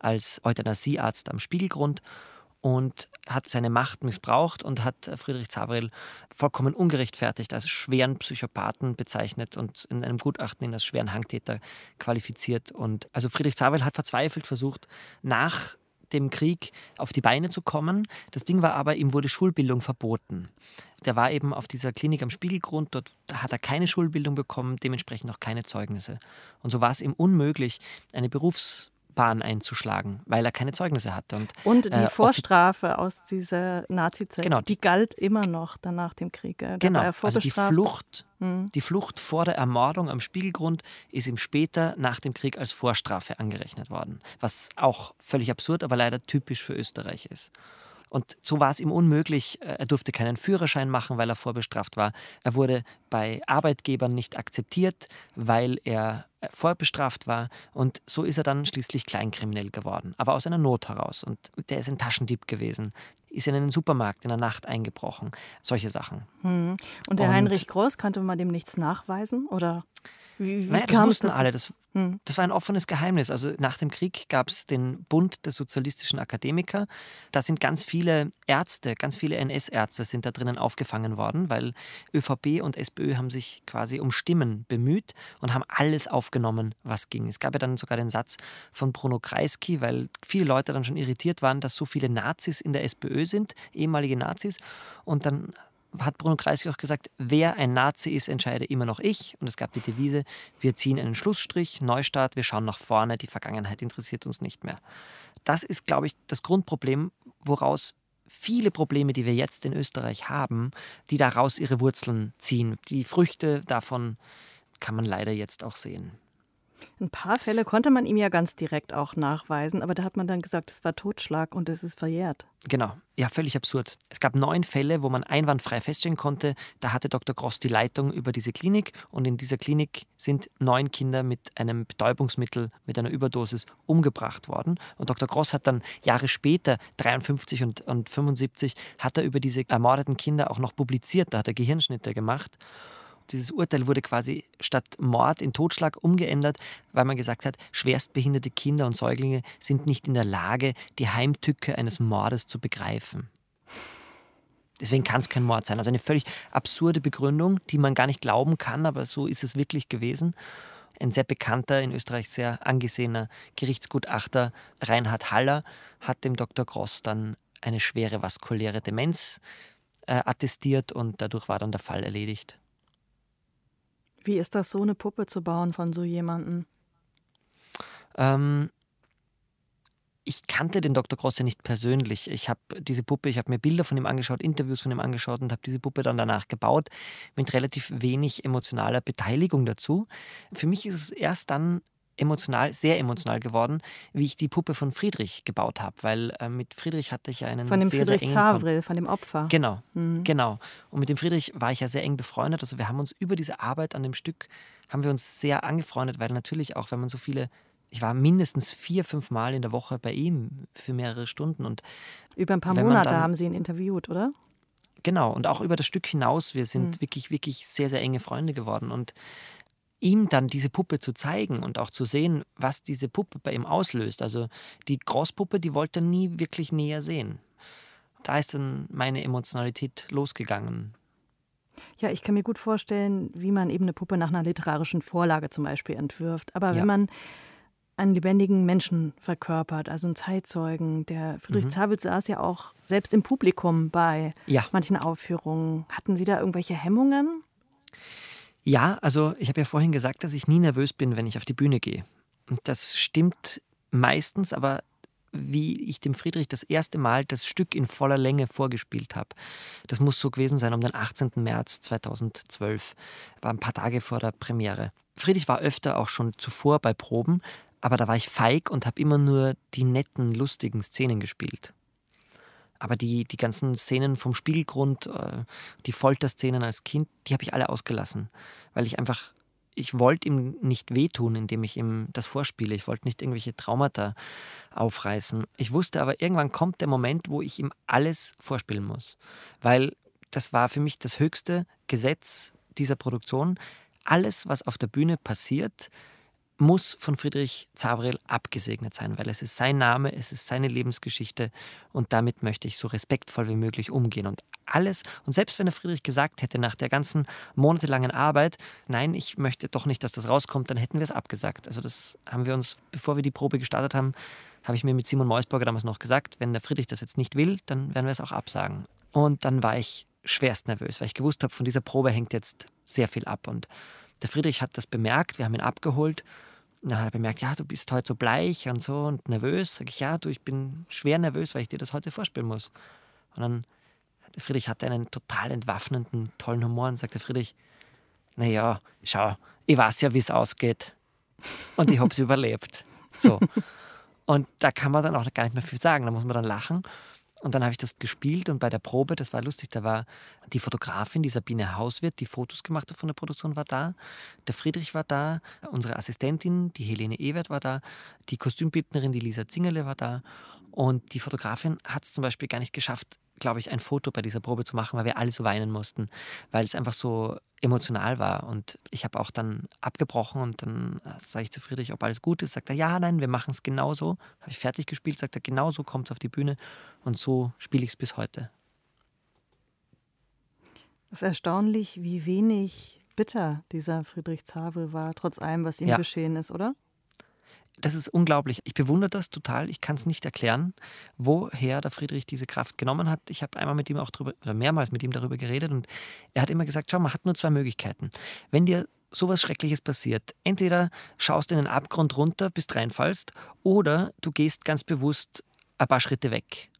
als Euthanasiearzt am Spiegelgrund und hat seine Macht missbraucht und hat Friedrich Zabrel vollkommen ungerechtfertigt als schweren Psychopathen bezeichnet und in einem Gutachten ihn als schweren Hangtäter qualifiziert. Und also Friedrich Zabrel hat verzweifelt versucht, nach dem Krieg auf die Beine zu kommen. Das Ding war aber, ihm wurde Schulbildung verboten. Der war eben auf dieser Klinik am Spiegelgrund, dort hat er keine Schulbildung bekommen, dementsprechend auch keine Zeugnisse. Und so war es ihm unmöglich, eine Berufs Bahn einzuschlagen, weil er keine Zeugnisse hatte. Und, und die äh, Vorstrafe aus dieser Nazi-Zeit, genau. die galt immer noch nach dem Krieg. Da genau, also die Flucht, hm. die Flucht vor der Ermordung am Spiegelgrund ist ihm später nach dem Krieg als Vorstrafe angerechnet worden, was auch völlig absurd, aber leider typisch für Österreich ist. Und so war es ihm unmöglich. Äh, er durfte keinen Führerschein machen, weil er vorbestraft war. Er wurde bei Arbeitgebern nicht akzeptiert, weil er äh, vorbestraft war. Und so ist er dann schließlich kleinkriminell geworden, aber aus einer Not heraus. Und der ist ein Taschendieb gewesen, ist in einen Supermarkt in der Nacht eingebrochen. Solche Sachen. Hm. Und der Und Heinrich Groß, konnte man dem nichts nachweisen? Oder? Wie, wie naja, das wussten alle. Das, hm. das war ein offenes Geheimnis. Also nach dem Krieg gab es den Bund der sozialistischen Akademiker. Da sind ganz viele Ärzte, ganz viele NS-Ärzte sind da drinnen aufgefangen worden, weil ÖVP und SPÖ haben sich quasi um Stimmen bemüht und haben alles aufgenommen, was ging. Es gab ja dann sogar den Satz von Bruno Kreisky, weil viele Leute dann schon irritiert waren, dass so viele Nazis in der SPÖ sind, ehemalige Nazis. Und dann hat Bruno Kreisky auch gesagt, wer ein Nazi ist, entscheide immer noch ich. Und es gab die Devise, wir ziehen einen Schlussstrich, Neustart, wir schauen nach vorne, die Vergangenheit interessiert uns nicht mehr. Das ist, glaube ich, das Grundproblem, woraus viele Probleme, die wir jetzt in Österreich haben, die daraus ihre Wurzeln ziehen. Die Früchte davon kann man leider jetzt auch sehen. Ein paar Fälle konnte man ihm ja ganz direkt auch nachweisen, aber da hat man dann gesagt, es war Totschlag und es ist verjährt. Genau, ja, völlig absurd. Es gab neun Fälle, wo man einwandfrei feststellen konnte, da hatte Dr. Gross die Leitung über diese Klinik und in dieser Klinik sind neun Kinder mit einem Betäubungsmittel, mit einer Überdosis umgebracht worden. Und Dr. Gross hat dann Jahre später, 53 und, und 75, hat er über diese ermordeten Kinder auch noch publiziert, da hat er Gehirnschnitte gemacht dieses Urteil wurde quasi statt Mord in Totschlag umgeändert, weil man gesagt hat, schwerstbehinderte Kinder und Säuglinge sind nicht in der Lage, die Heimtücke eines Mordes zu begreifen. Deswegen kann es kein Mord sein. Also eine völlig absurde Begründung, die man gar nicht glauben kann, aber so ist es wirklich gewesen. Ein sehr bekannter, in Österreich sehr angesehener Gerichtsgutachter, Reinhard Haller, hat dem Dr. Gross dann eine schwere vaskuläre Demenz äh, attestiert und dadurch war dann der Fall erledigt. Wie ist das, so eine Puppe zu bauen von so jemandem? Ähm, ich kannte den Dr. Grosse nicht persönlich. Ich habe diese Puppe, ich habe mir Bilder von ihm angeschaut, Interviews von ihm angeschaut und habe diese Puppe dann danach gebaut mit relativ wenig emotionaler Beteiligung dazu. Für mich ist es erst dann emotional, sehr emotional geworden, wie ich die Puppe von Friedrich gebaut habe, weil äh, mit Friedrich hatte ich ja einen von dem sehr, Friedrich sehr Zavril, von dem Opfer. Genau, mhm. genau. Und mit dem Friedrich war ich ja sehr eng befreundet. Also wir haben uns über diese Arbeit an dem Stück haben wir uns sehr angefreundet, weil natürlich auch, wenn man so viele ich war mindestens vier, fünf Mal in der Woche bei ihm für mehrere Stunden. Und über ein paar Monate dann, haben Sie ihn interviewt, oder? Genau, und auch über das Stück hinaus. Wir sind mhm. wirklich, wirklich sehr, sehr enge Freunde geworden. Und ihm dann diese Puppe zu zeigen und auch zu sehen, was diese Puppe bei ihm auslöst. Also die Großpuppe, die wollte er nie wirklich näher sehen. Da ist dann meine Emotionalität losgegangen. Ja, ich kann mir gut vorstellen, wie man eben eine Puppe nach einer literarischen Vorlage zum Beispiel entwirft. Aber ja. wenn man einen lebendigen Menschen verkörpert, also einen Zeitzeugen, der Friedrich mhm. Zawitz saß ja auch selbst im Publikum bei ja. manchen Aufführungen. Hatten Sie da irgendwelche Hemmungen? Ja, also ich habe ja vorhin gesagt, dass ich nie nervös bin, wenn ich auf die Bühne gehe. Und das stimmt meistens, aber wie ich dem Friedrich das erste Mal das Stück in voller Länge vorgespielt habe. Das muss so gewesen sein um den 18. März 2012, war ein paar Tage vor der Premiere. Friedrich war öfter auch schon zuvor bei Proben, aber da war ich feig und habe immer nur die netten, lustigen Szenen gespielt. Aber die, die ganzen Szenen vom Spielgrund, äh, die Folterszenen als Kind, die habe ich alle ausgelassen, weil ich einfach, ich wollte ihm nicht wehtun, indem ich ihm das vorspiele. Ich wollte nicht irgendwelche Traumata aufreißen. Ich wusste aber, irgendwann kommt der Moment, wo ich ihm alles vorspielen muss, weil das war für mich das höchste Gesetz dieser Produktion. Alles, was auf der Bühne passiert, muss von Friedrich Zavrel abgesegnet sein, weil es ist sein Name, es ist seine Lebensgeschichte und damit möchte ich so respektvoll wie möglich umgehen. Und alles, und selbst wenn der Friedrich gesagt hätte nach der ganzen monatelangen Arbeit, nein, ich möchte doch nicht, dass das rauskommt, dann hätten wir es abgesagt. Also das haben wir uns, bevor wir die Probe gestartet haben, habe ich mir mit Simon Meusburger damals noch gesagt, wenn der Friedrich das jetzt nicht will, dann werden wir es auch absagen. Und dann war ich schwerst nervös, weil ich gewusst habe, von dieser Probe hängt jetzt sehr viel ab. Und der Friedrich hat das bemerkt, wir haben ihn abgeholt dann hat er bemerkt, ja, du bist heute so bleich und so und nervös. Sag ich, ja, du, ich bin schwer nervös, weil ich dir das heute vorspielen muss. Und dann, Friedrich hatte einen total entwaffnenden, tollen Humor und sagte Friedrich, naja, schau, ich weiß ja, wie es ausgeht. Und ich habe es überlebt. So. Und da kann man dann auch gar nicht mehr viel sagen. Da muss man dann lachen. Und dann habe ich das gespielt und bei der Probe, das war lustig, da war die Fotografin, die Sabine Hauswirt, die Fotos gemacht hat von der Produktion, war da. Der Friedrich war da, unsere Assistentin, die Helene Ewert war da, die Kostümbildnerin, die Lisa Zingerle war da. Und die Fotografin hat es zum Beispiel gar nicht geschafft, glaube ich, ein Foto bei dieser Probe zu machen, weil wir alle so weinen mussten, weil es einfach so emotional war. Und ich habe auch dann abgebrochen und dann sage ich zu Friedrich, ob alles gut ist. Sagt er, ja, nein, wir machen es genauso. Habe ich fertig gespielt, sagt er, genauso kommt es auf die Bühne. Und so spiele ich es bis heute. Es ist erstaunlich, wie wenig bitter dieser Friedrich Zavel war, trotz allem, was ihm ja. geschehen ist, oder? das ist unglaublich. Ich bewundere das total. Ich kann es nicht erklären, woher der Friedrich diese Kraft genommen hat. Ich habe einmal mit ihm auch drüber, oder mehrmals mit ihm darüber geredet und er hat immer gesagt, schau, man hat nur zwei Möglichkeiten. Wenn dir sowas Schreckliches passiert, entweder schaust in den Abgrund runter, bis reinfallst, oder du gehst ganz bewusst ein paar Schritte weg.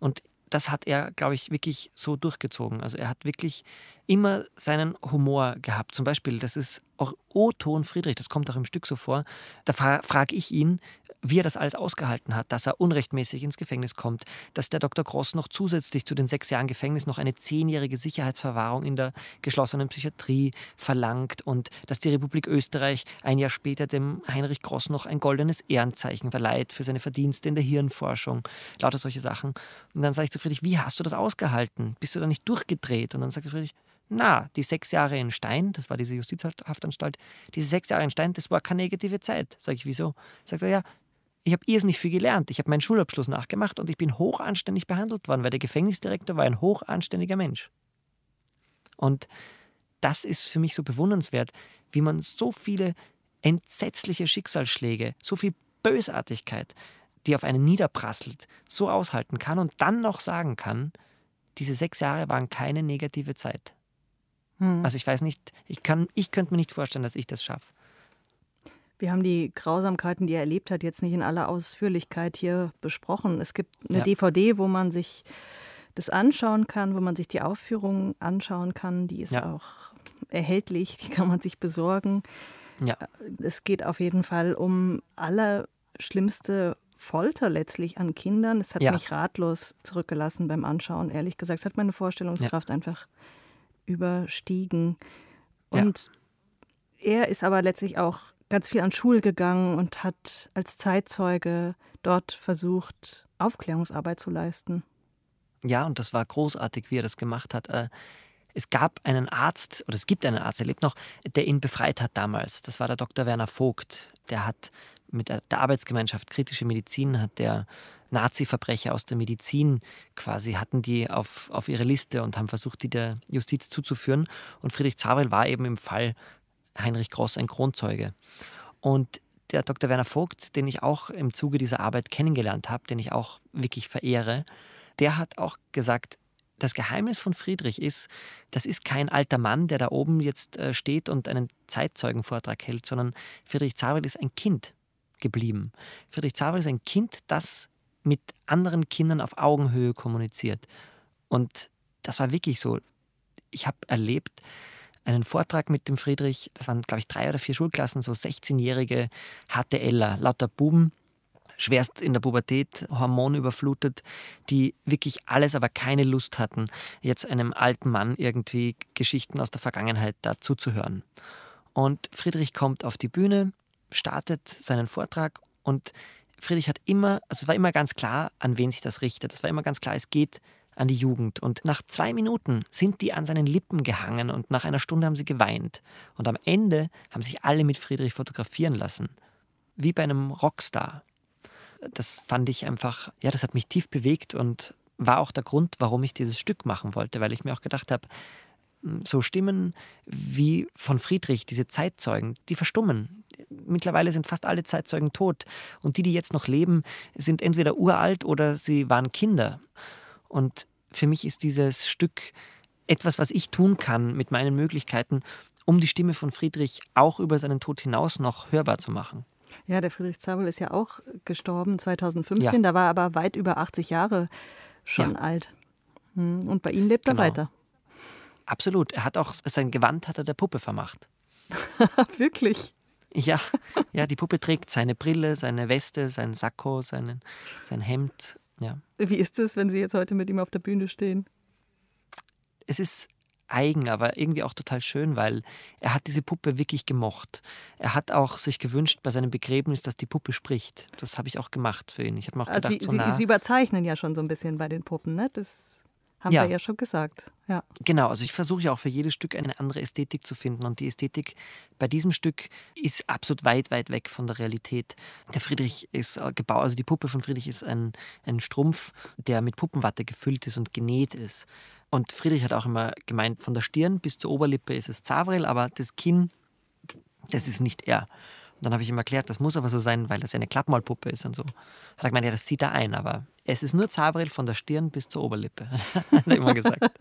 Und das hat er, glaube ich, wirklich so durchgezogen. Also er hat wirklich immer seinen Humor gehabt. Zum Beispiel, das ist auch O-Ton Friedrich, das kommt auch im Stück so vor. Da fra frage ich ihn, wie er das alles ausgehalten hat, dass er unrechtmäßig ins Gefängnis kommt, dass der Dr. Gross noch zusätzlich zu den sechs Jahren Gefängnis noch eine zehnjährige Sicherheitsverwahrung in der geschlossenen Psychiatrie verlangt und dass die Republik Österreich ein Jahr später dem Heinrich Gross noch ein goldenes Ehrenzeichen verleiht für seine Verdienste in der Hirnforschung, lauter solche Sachen. Und dann sage ich zu Friedrich, wie hast du das ausgehalten? Bist du da nicht durchgedreht? Und dann sagt Friedrich, na, die sechs Jahre in Stein, das war diese Justizhaftanstalt, diese sechs Jahre in Stein, das war keine negative Zeit. Sag ich, wieso? Sagt er, ja, ich habe irrsinnig viel gelernt. Ich habe meinen Schulabschluss nachgemacht und ich bin hochanständig behandelt worden, weil der Gefängnisdirektor war ein hochanständiger Mensch. Und das ist für mich so bewundernswert, wie man so viele entsetzliche Schicksalsschläge, so viel Bösartigkeit, die auf einen niederprasselt, so aushalten kann und dann noch sagen kann, diese sechs Jahre waren keine negative Zeit. Hm. Also ich weiß nicht, ich, kann, ich könnte mir nicht vorstellen, dass ich das schaffe. Wir haben die Grausamkeiten, die er erlebt hat, jetzt nicht in aller Ausführlichkeit hier besprochen. Es gibt eine ja. DVD, wo man sich das anschauen kann, wo man sich die Aufführung anschauen kann. Die ist ja. auch erhältlich, die kann man sich besorgen. Ja. Es geht auf jeden Fall um allerschlimmste Folter letztlich an Kindern. Es hat ja. mich ratlos zurückgelassen beim Anschauen, ehrlich gesagt. Es hat meine Vorstellungskraft einfach überstiegen. Und er ist aber letztlich auch ganz viel an Schulen gegangen und hat als Zeitzeuge dort versucht, Aufklärungsarbeit zu leisten. Ja, und das war großartig, wie er das gemacht hat. Äh, es gab einen Arzt, oder es gibt einen Arzt, er lebt noch, der ihn befreit hat damals. Das war der Dr. Werner Vogt. Der hat mit der Arbeitsgemeinschaft Kritische Medizin, hat der Nazi-Verbrecher aus der Medizin quasi, hatten die auf, auf ihre Liste und haben versucht, die der Justiz zuzuführen. Und Friedrich Zavrel war eben im Fall Heinrich Gross ein Kronzeuge. Und der Dr. Werner Vogt, den ich auch im Zuge dieser Arbeit kennengelernt habe, den ich auch wirklich verehre, der hat auch gesagt, das Geheimnis von Friedrich ist, das ist kein alter Mann, der da oben jetzt äh, steht und einen Zeitzeugenvortrag hält, sondern Friedrich Zavrel ist ein Kind geblieben. Friedrich Zavrel ist ein Kind, das mit anderen Kindern auf Augenhöhe kommuniziert. Und das war wirklich so. Ich habe erlebt, einen Vortrag mit dem Friedrich, das waren, glaube ich, drei oder vier Schulklassen, so 16-jährige HTLer, lauter Buben, schwerst in der Pubertät, hormonüberflutet, die wirklich alles, aber keine Lust hatten, jetzt einem alten Mann irgendwie Geschichten aus der Vergangenheit dazu zu hören. Und Friedrich kommt auf die Bühne, startet seinen Vortrag und Friedrich hat immer, also es war immer ganz klar, an wen sich das richtet. Es war immer ganz klar, es geht an die Jugend. Und nach zwei Minuten sind die an seinen Lippen gehangen und nach einer Stunde haben sie geweint. Und am Ende haben sich alle mit Friedrich fotografieren lassen. Wie bei einem Rockstar. Das fand ich einfach, ja, das hat mich tief bewegt und war auch der Grund, warum ich dieses Stück machen wollte, weil ich mir auch gedacht habe, hm, so Stimmen wie von Friedrich, diese Zeitzeugen, die verstummen. Mittlerweile sind fast alle Zeitzeugen tot. Und die, die jetzt noch leben, sind entweder uralt oder sie waren Kinder. Und für mich ist dieses Stück etwas, was ich tun kann mit meinen Möglichkeiten, um die Stimme von Friedrich auch über seinen Tod hinaus noch hörbar zu machen. Ja, der Friedrich Zabel ist ja auch gestorben 2015. Ja. Da war er aber weit über 80 Jahre schon ja. alt. Hm, und bei ihm lebt genau. er weiter. Absolut. Er hat auch sein Gewand hat er der Puppe vermacht. Wirklich? Ja, ja, die Puppe trägt seine Brille, seine Weste, sein Sakko, seinen, sein Hemd ja. Wie ist es, wenn Sie jetzt heute mit ihm auf der Bühne stehen? Es ist eigen, aber irgendwie auch total schön, weil er hat diese Puppe wirklich gemocht. Er hat auch sich gewünscht bei seinem Begräbnis, dass die Puppe spricht. Das habe ich auch gemacht für ihn. Ich habe mir auch also gedacht, Sie, so Sie, Sie, überzeichnen ja schon so ein bisschen bei den Puppen, ne? Das haben ja. wir ja schon gesagt. Ja. Genau, also ich versuche ja auch für jedes Stück eine andere Ästhetik zu finden. Und die Ästhetik bei diesem Stück ist absolut weit, weit weg von der Realität. Der Friedrich ist äh, gebaut, also die Puppe von Friedrich ist ein, ein Strumpf, der mit Puppenwatte gefüllt ist und genäht ist. Und Friedrich hat auch immer gemeint, von der Stirn bis zur Oberlippe ist es Zavrel, aber das Kinn, das ist nicht er. Und dann habe ich ihm erklärt, das muss aber so sein, weil das ja eine Klappmalpuppe ist und so. Hat er gemeint, ja, das sieht er ein, aber es ist nur Zabril von der Stirn bis zur Oberlippe, hat er immer gesagt.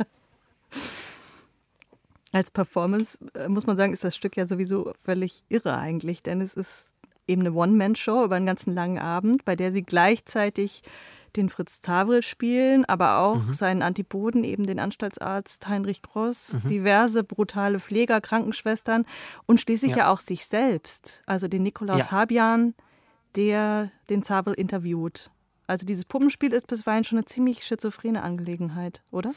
Als Performance äh, muss man sagen, ist das Stück ja sowieso völlig irre eigentlich, denn es ist eben eine One-Man-Show über einen ganzen langen Abend, bei der sie gleichzeitig den Fritz Zavril spielen, aber auch mhm. seinen Antipoden, eben den Anstaltsarzt Heinrich Gross, mhm. diverse brutale Pfleger, Krankenschwestern und schließlich ja, ja auch sich selbst, also den Nikolaus ja. Habian, der den Zavril interviewt. Also dieses Puppenspiel ist bisweilen schon eine ziemlich schizophrene Angelegenheit, oder?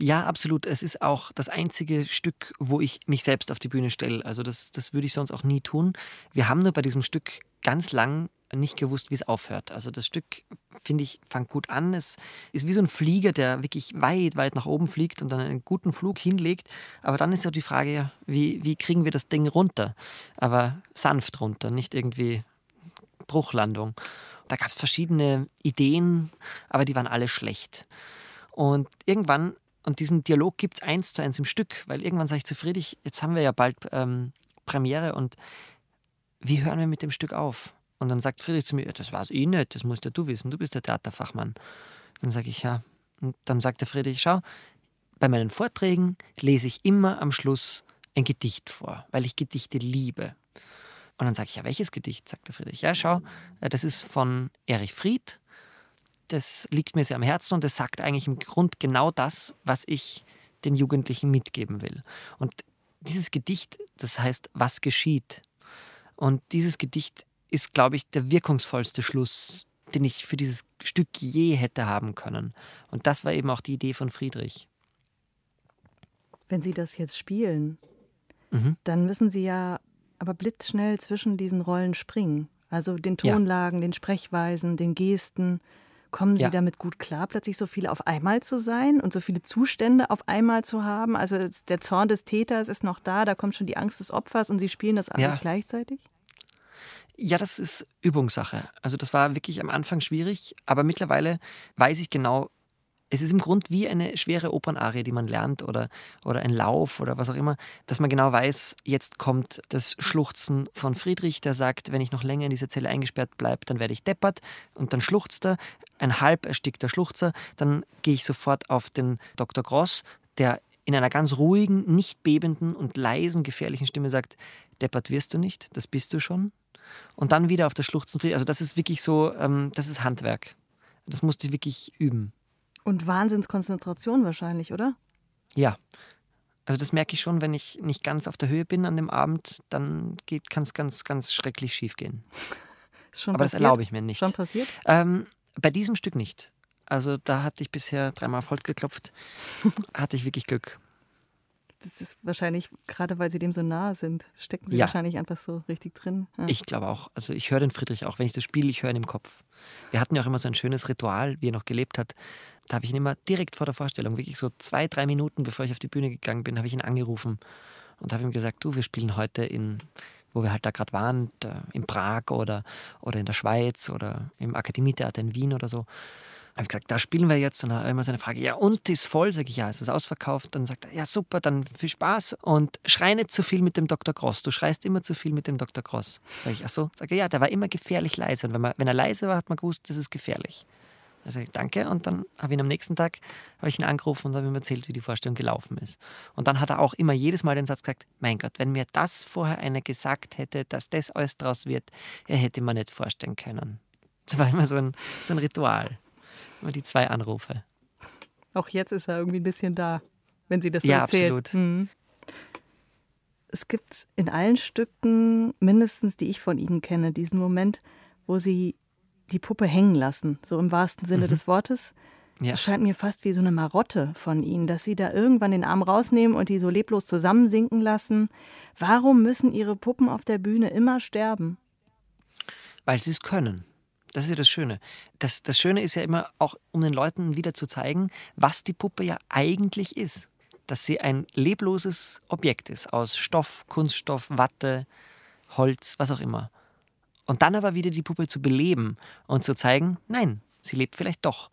Ja, absolut. Es ist auch das einzige Stück, wo ich mich selbst auf die Bühne stelle. Also das, das würde ich sonst auch nie tun. Wir haben nur bei diesem Stück ganz lang nicht gewusst, wie es aufhört. Also das Stück, finde ich, fängt gut an. Es ist wie so ein Flieger, der wirklich weit, weit nach oben fliegt und dann einen guten Flug hinlegt. Aber dann ist ja die Frage, wie, wie kriegen wir das Ding runter? Aber sanft runter, nicht irgendwie Bruchlandung. Da gab es verschiedene Ideen, aber die waren alle schlecht. Und irgendwann, und diesen Dialog gibt es eins zu eins im Stück, weil irgendwann sage ich zu Friedrich, jetzt haben wir ja bald ähm, Premiere und wie hören wir mit dem Stück auf? Und dann sagt Friedrich zu mir, das war es eh nicht, das musst ja du wissen, du bist der Theaterfachmann. Dann sage ich, ja. Und dann sagt der Friedrich, schau, bei meinen Vorträgen lese ich immer am Schluss ein Gedicht vor, weil ich Gedichte liebe. Und dann sage ich, ja, welches Gedicht? sagt der Friedrich. Ja, schau, äh, das ist von Erich Fried. Das liegt mir sehr am Herzen und das sagt eigentlich im Grund genau das, was ich den Jugendlichen mitgeben will. Und dieses Gedicht, das heißt, was geschieht. Und dieses Gedicht ist, glaube ich, der wirkungsvollste Schluss, den ich für dieses Stück je hätte haben können. Und das war eben auch die Idee von Friedrich. Wenn Sie das jetzt spielen, mhm. dann müssen Sie ja aber blitzschnell zwischen diesen Rollen springen. Also den Tonlagen, ja. den Sprechweisen, den Gesten. Kommen Sie ja. damit gut klar, plötzlich so viele auf einmal zu sein und so viele Zustände auf einmal zu haben? Also der Zorn des Täters ist noch da, da kommt schon die Angst des Opfers und Sie spielen das alles ja. gleichzeitig? Ja, das ist Übungssache. Also das war wirklich am Anfang schwierig, aber mittlerweile weiß ich genau, es ist im Grund wie eine schwere Opernarie, die man lernt oder, oder ein Lauf oder was auch immer, dass man genau weiß, jetzt kommt das Schluchzen von Friedrich, der sagt, wenn ich noch länger in dieser Zelle eingesperrt bleibe, dann werde ich deppert und dann schluchzt er, ein halb erstickter Schluchzer, dann gehe ich sofort auf den Dr. Gross, der in einer ganz ruhigen, nicht bebenden und leisen, gefährlichen Stimme sagt, deppert wirst du nicht, das bist du schon. Und dann wieder auf das Schluchzen Friedrich. Also das ist wirklich so, ähm, das ist Handwerk. Das musste ich wirklich üben. Und Wahnsinnskonzentration wahrscheinlich, oder? Ja. Also das merke ich schon, wenn ich nicht ganz auf der Höhe bin an dem Abend, dann kann es ganz, ganz schrecklich schief gehen. Ist schon Aber passiert? das erlaube ich mir nicht. Schon passiert? Ähm, bei diesem Stück nicht. Also da hatte ich bisher dreimal auf Holz geklopft. hatte ich wirklich Glück. Das ist wahrscheinlich, gerade weil sie dem so nahe sind, stecken sie ja. wahrscheinlich einfach so richtig drin. Ja. Ich glaube auch. Also ich höre den Friedrich auch. Wenn ich das spiele, ich höre ihn im Kopf. Wir hatten ja auch immer so ein schönes Ritual, wie er noch gelebt hat. Da habe ich ihn immer direkt vor der Vorstellung, wirklich so zwei, drei Minuten bevor ich auf die Bühne gegangen bin, habe ich ihn angerufen und habe ihm gesagt, du, wir spielen heute in, wo wir halt da gerade waren, in Prag oder, oder in der Schweiz oder im Akademietheater in Wien oder so. Habe ich gesagt, da spielen wir jetzt. Dann hat er immer seine Frage, ja, und ist voll? Sage ich, ja, es ist ausverkauft. Dann sagt er, ja, super, dann viel Spaß. Und schrei nicht zu viel mit dem Dr. Cross. Du schreist immer zu viel mit dem Dr. Cross. Sage ich, ach so. Sage ja, der war immer gefährlich leise. Und wenn, man, wenn er leise war, hat man gewusst, das ist gefährlich. Also danke. Und dann habe ich ihn am nächsten Tag habe ich ihn angerufen und habe ihm erzählt, wie die Vorstellung gelaufen ist. Und dann hat er auch immer jedes Mal den Satz gesagt: Mein Gott, wenn mir das vorher einer gesagt hätte, dass das alles draus wird, er hätte man nicht vorstellen können. Das war immer so ein, so ein Ritual. Immer die zwei Anrufe. Auch jetzt ist er irgendwie ein bisschen da, wenn Sie das so ja, erzählen. Absolut. Mhm. Es gibt in allen Stücken, mindestens die ich von Ihnen kenne, diesen Moment, wo Sie die Puppe hängen lassen, so im wahrsten Sinne mhm. des Wortes. Ja. Das scheint mir fast wie so eine Marotte von Ihnen, dass Sie da irgendwann den Arm rausnehmen und die so leblos zusammensinken lassen. Warum müssen Ihre Puppen auf der Bühne immer sterben? Weil sie es können. Das ist ja das Schöne. Das, das Schöne ist ja immer auch, um den Leuten wieder zu zeigen, was die Puppe ja eigentlich ist. Dass sie ein lebloses Objekt ist, aus Stoff, Kunststoff, Watte, Holz, was auch immer. Und dann aber wieder die Puppe zu beleben und zu zeigen, nein, sie lebt vielleicht doch.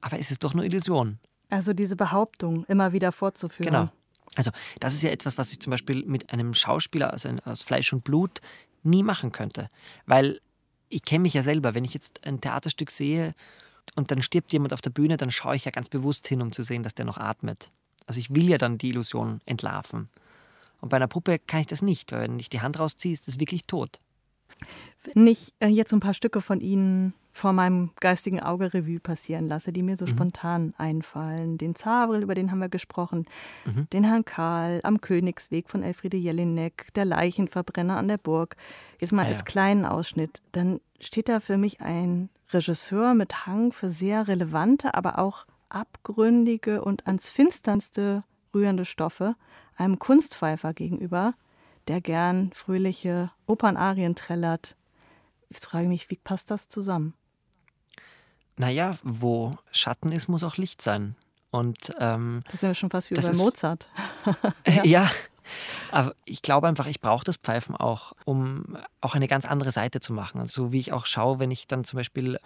Aber es ist doch nur Illusion. Also diese Behauptung immer wieder fortzuführen. Genau. Also das ist ja etwas, was ich zum Beispiel mit einem Schauspieler also aus Fleisch und Blut nie machen könnte. Weil ich kenne mich ja selber, wenn ich jetzt ein Theaterstück sehe und dann stirbt jemand auf der Bühne, dann schaue ich ja ganz bewusst hin, um zu sehen, dass der noch atmet. Also ich will ja dann die Illusion entlarven. Und bei einer Puppe kann ich das nicht, weil wenn ich die Hand rausziehe, ist es wirklich tot. Wenn ich äh, jetzt ein paar Stücke von Ihnen vor meinem geistigen Auge Revue passieren lasse, die mir so mhm. spontan einfallen. Den Zavril, über den haben wir gesprochen, mhm. den Herrn Karl am Königsweg von Elfriede Jelinek, der Leichenverbrenner an der Burg. Jetzt mal ah, als ja. kleinen Ausschnitt. Dann steht da für mich ein Regisseur mit Hang für sehr relevante, aber auch abgründige und ans Finsternste rührende Stoffe, einem Kunstpfeifer gegenüber, der gern fröhliche Opernarien trällert. Ich frage mich, wie passt das zusammen? Naja, wo Schatten ist, muss auch Licht sein. Und, ähm, das sind wir schon fast wie bei Mozart. ja. ja, aber ich glaube einfach, ich brauche das Pfeifen auch, um auch eine ganz andere Seite zu machen. So also, wie ich auch schaue, wenn ich dann zum Beispiel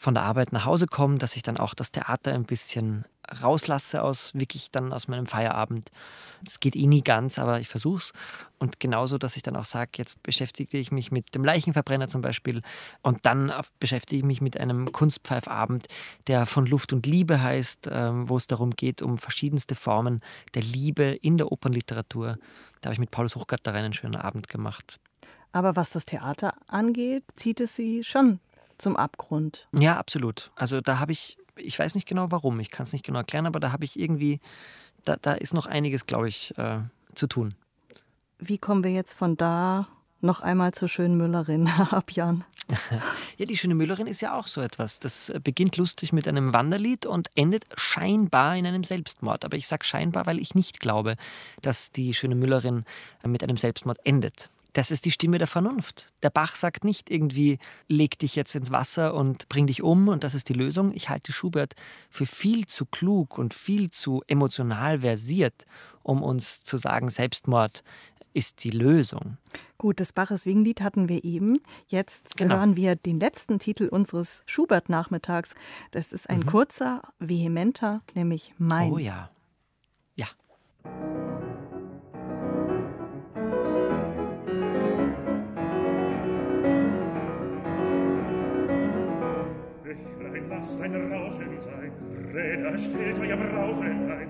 von der Arbeit nach Hause komme, dass ich dann auch das Theater ein bisschen rauslasse aus wirklich dann aus meinem Feierabend. Das geht eh nie ganz, aber ich versuche es. Und genauso, dass ich dann auch sage, jetzt beschäftige ich mich mit dem Leichenverbrenner zum Beispiel und dann beschäftige ich mich mit einem Kunstpfeifabend, der von Luft und Liebe heißt, ähm, wo es darum geht, um verschiedenste Formen der Liebe in der Opernliteratur. Da habe ich mit Paulus Hochgarter einen schönen Abend gemacht. Aber was das Theater angeht, zieht es Sie schon zum Abgrund. Ja, absolut. Also da habe ich, ich weiß nicht genau warum, ich kann es nicht genau erklären, aber da habe ich irgendwie, da, da ist noch einiges, glaube ich, äh, zu tun. Wie kommen wir jetzt von da noch einmal zur schönen Müllerin, Herr Abjan? ja, die schöne Müllerin ist ja auch so etwas. Das beginnt lustig mit einem Wanderlied und endet scheinbar in einem Selbstmord. Aber ich sage scheinbar, weil ich nicht glaube, dass die schöne Müllerin mit einem Selbstmord endet. Das ist die Stimme der Vernunft. Der Bach sagt nicht irgendwie, leg dich jetzt ins Wasser und bring dich um und das ist die Lösung. Ich halte Schubert für viel zu klug und viel zu emotional versiert, um uns zu sagen, Selbstmord ist die Lösung. Gut, das Baches Wiegenlied hatten wir eben. Jetzt genau. hören wir den letzten Titel unseres Schubert-Nachmittags. Das ist ein mhm. kurzer, vehementer, nämlich Mein. Oh ja. Ja. lasst ein Rauschen sein, Räder stellt euer Brausen ein,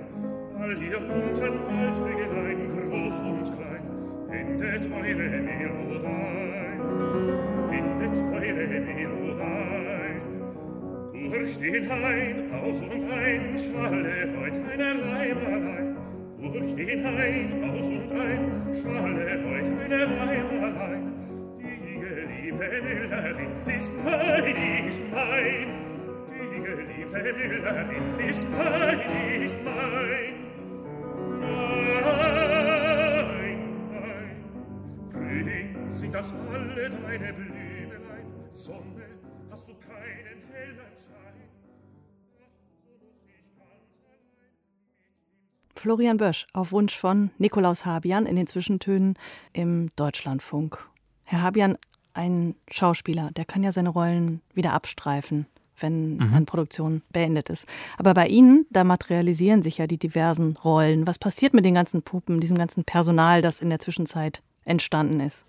all ihr unten Waldwegelein, groß und klein, bindet eure Melodei, bindet eure Melodei. Durch den Hain, aus und ein, schalle heut eine Reimerlein, durch den Hain, aus und ein, schalle heut eine Reimerlein, die geliebte Müllerin ist mein, ist mein, Florian Bösch auf Wunsch von Nikolaus Habian in den Zwischentönen im Deutschlandfunk. Herr Habian, ein Schauspieler, der kann ja seine Rollen wieder abstreifen wenn mhm. eine Produktion beendet ist. Aber bei Ihnen, da materialisieren sich ja die diversen Rollen. Was passiert mit den ganzen Puppen, diesem ganzen Personal, das in der Zwischenzeit entstanden ist?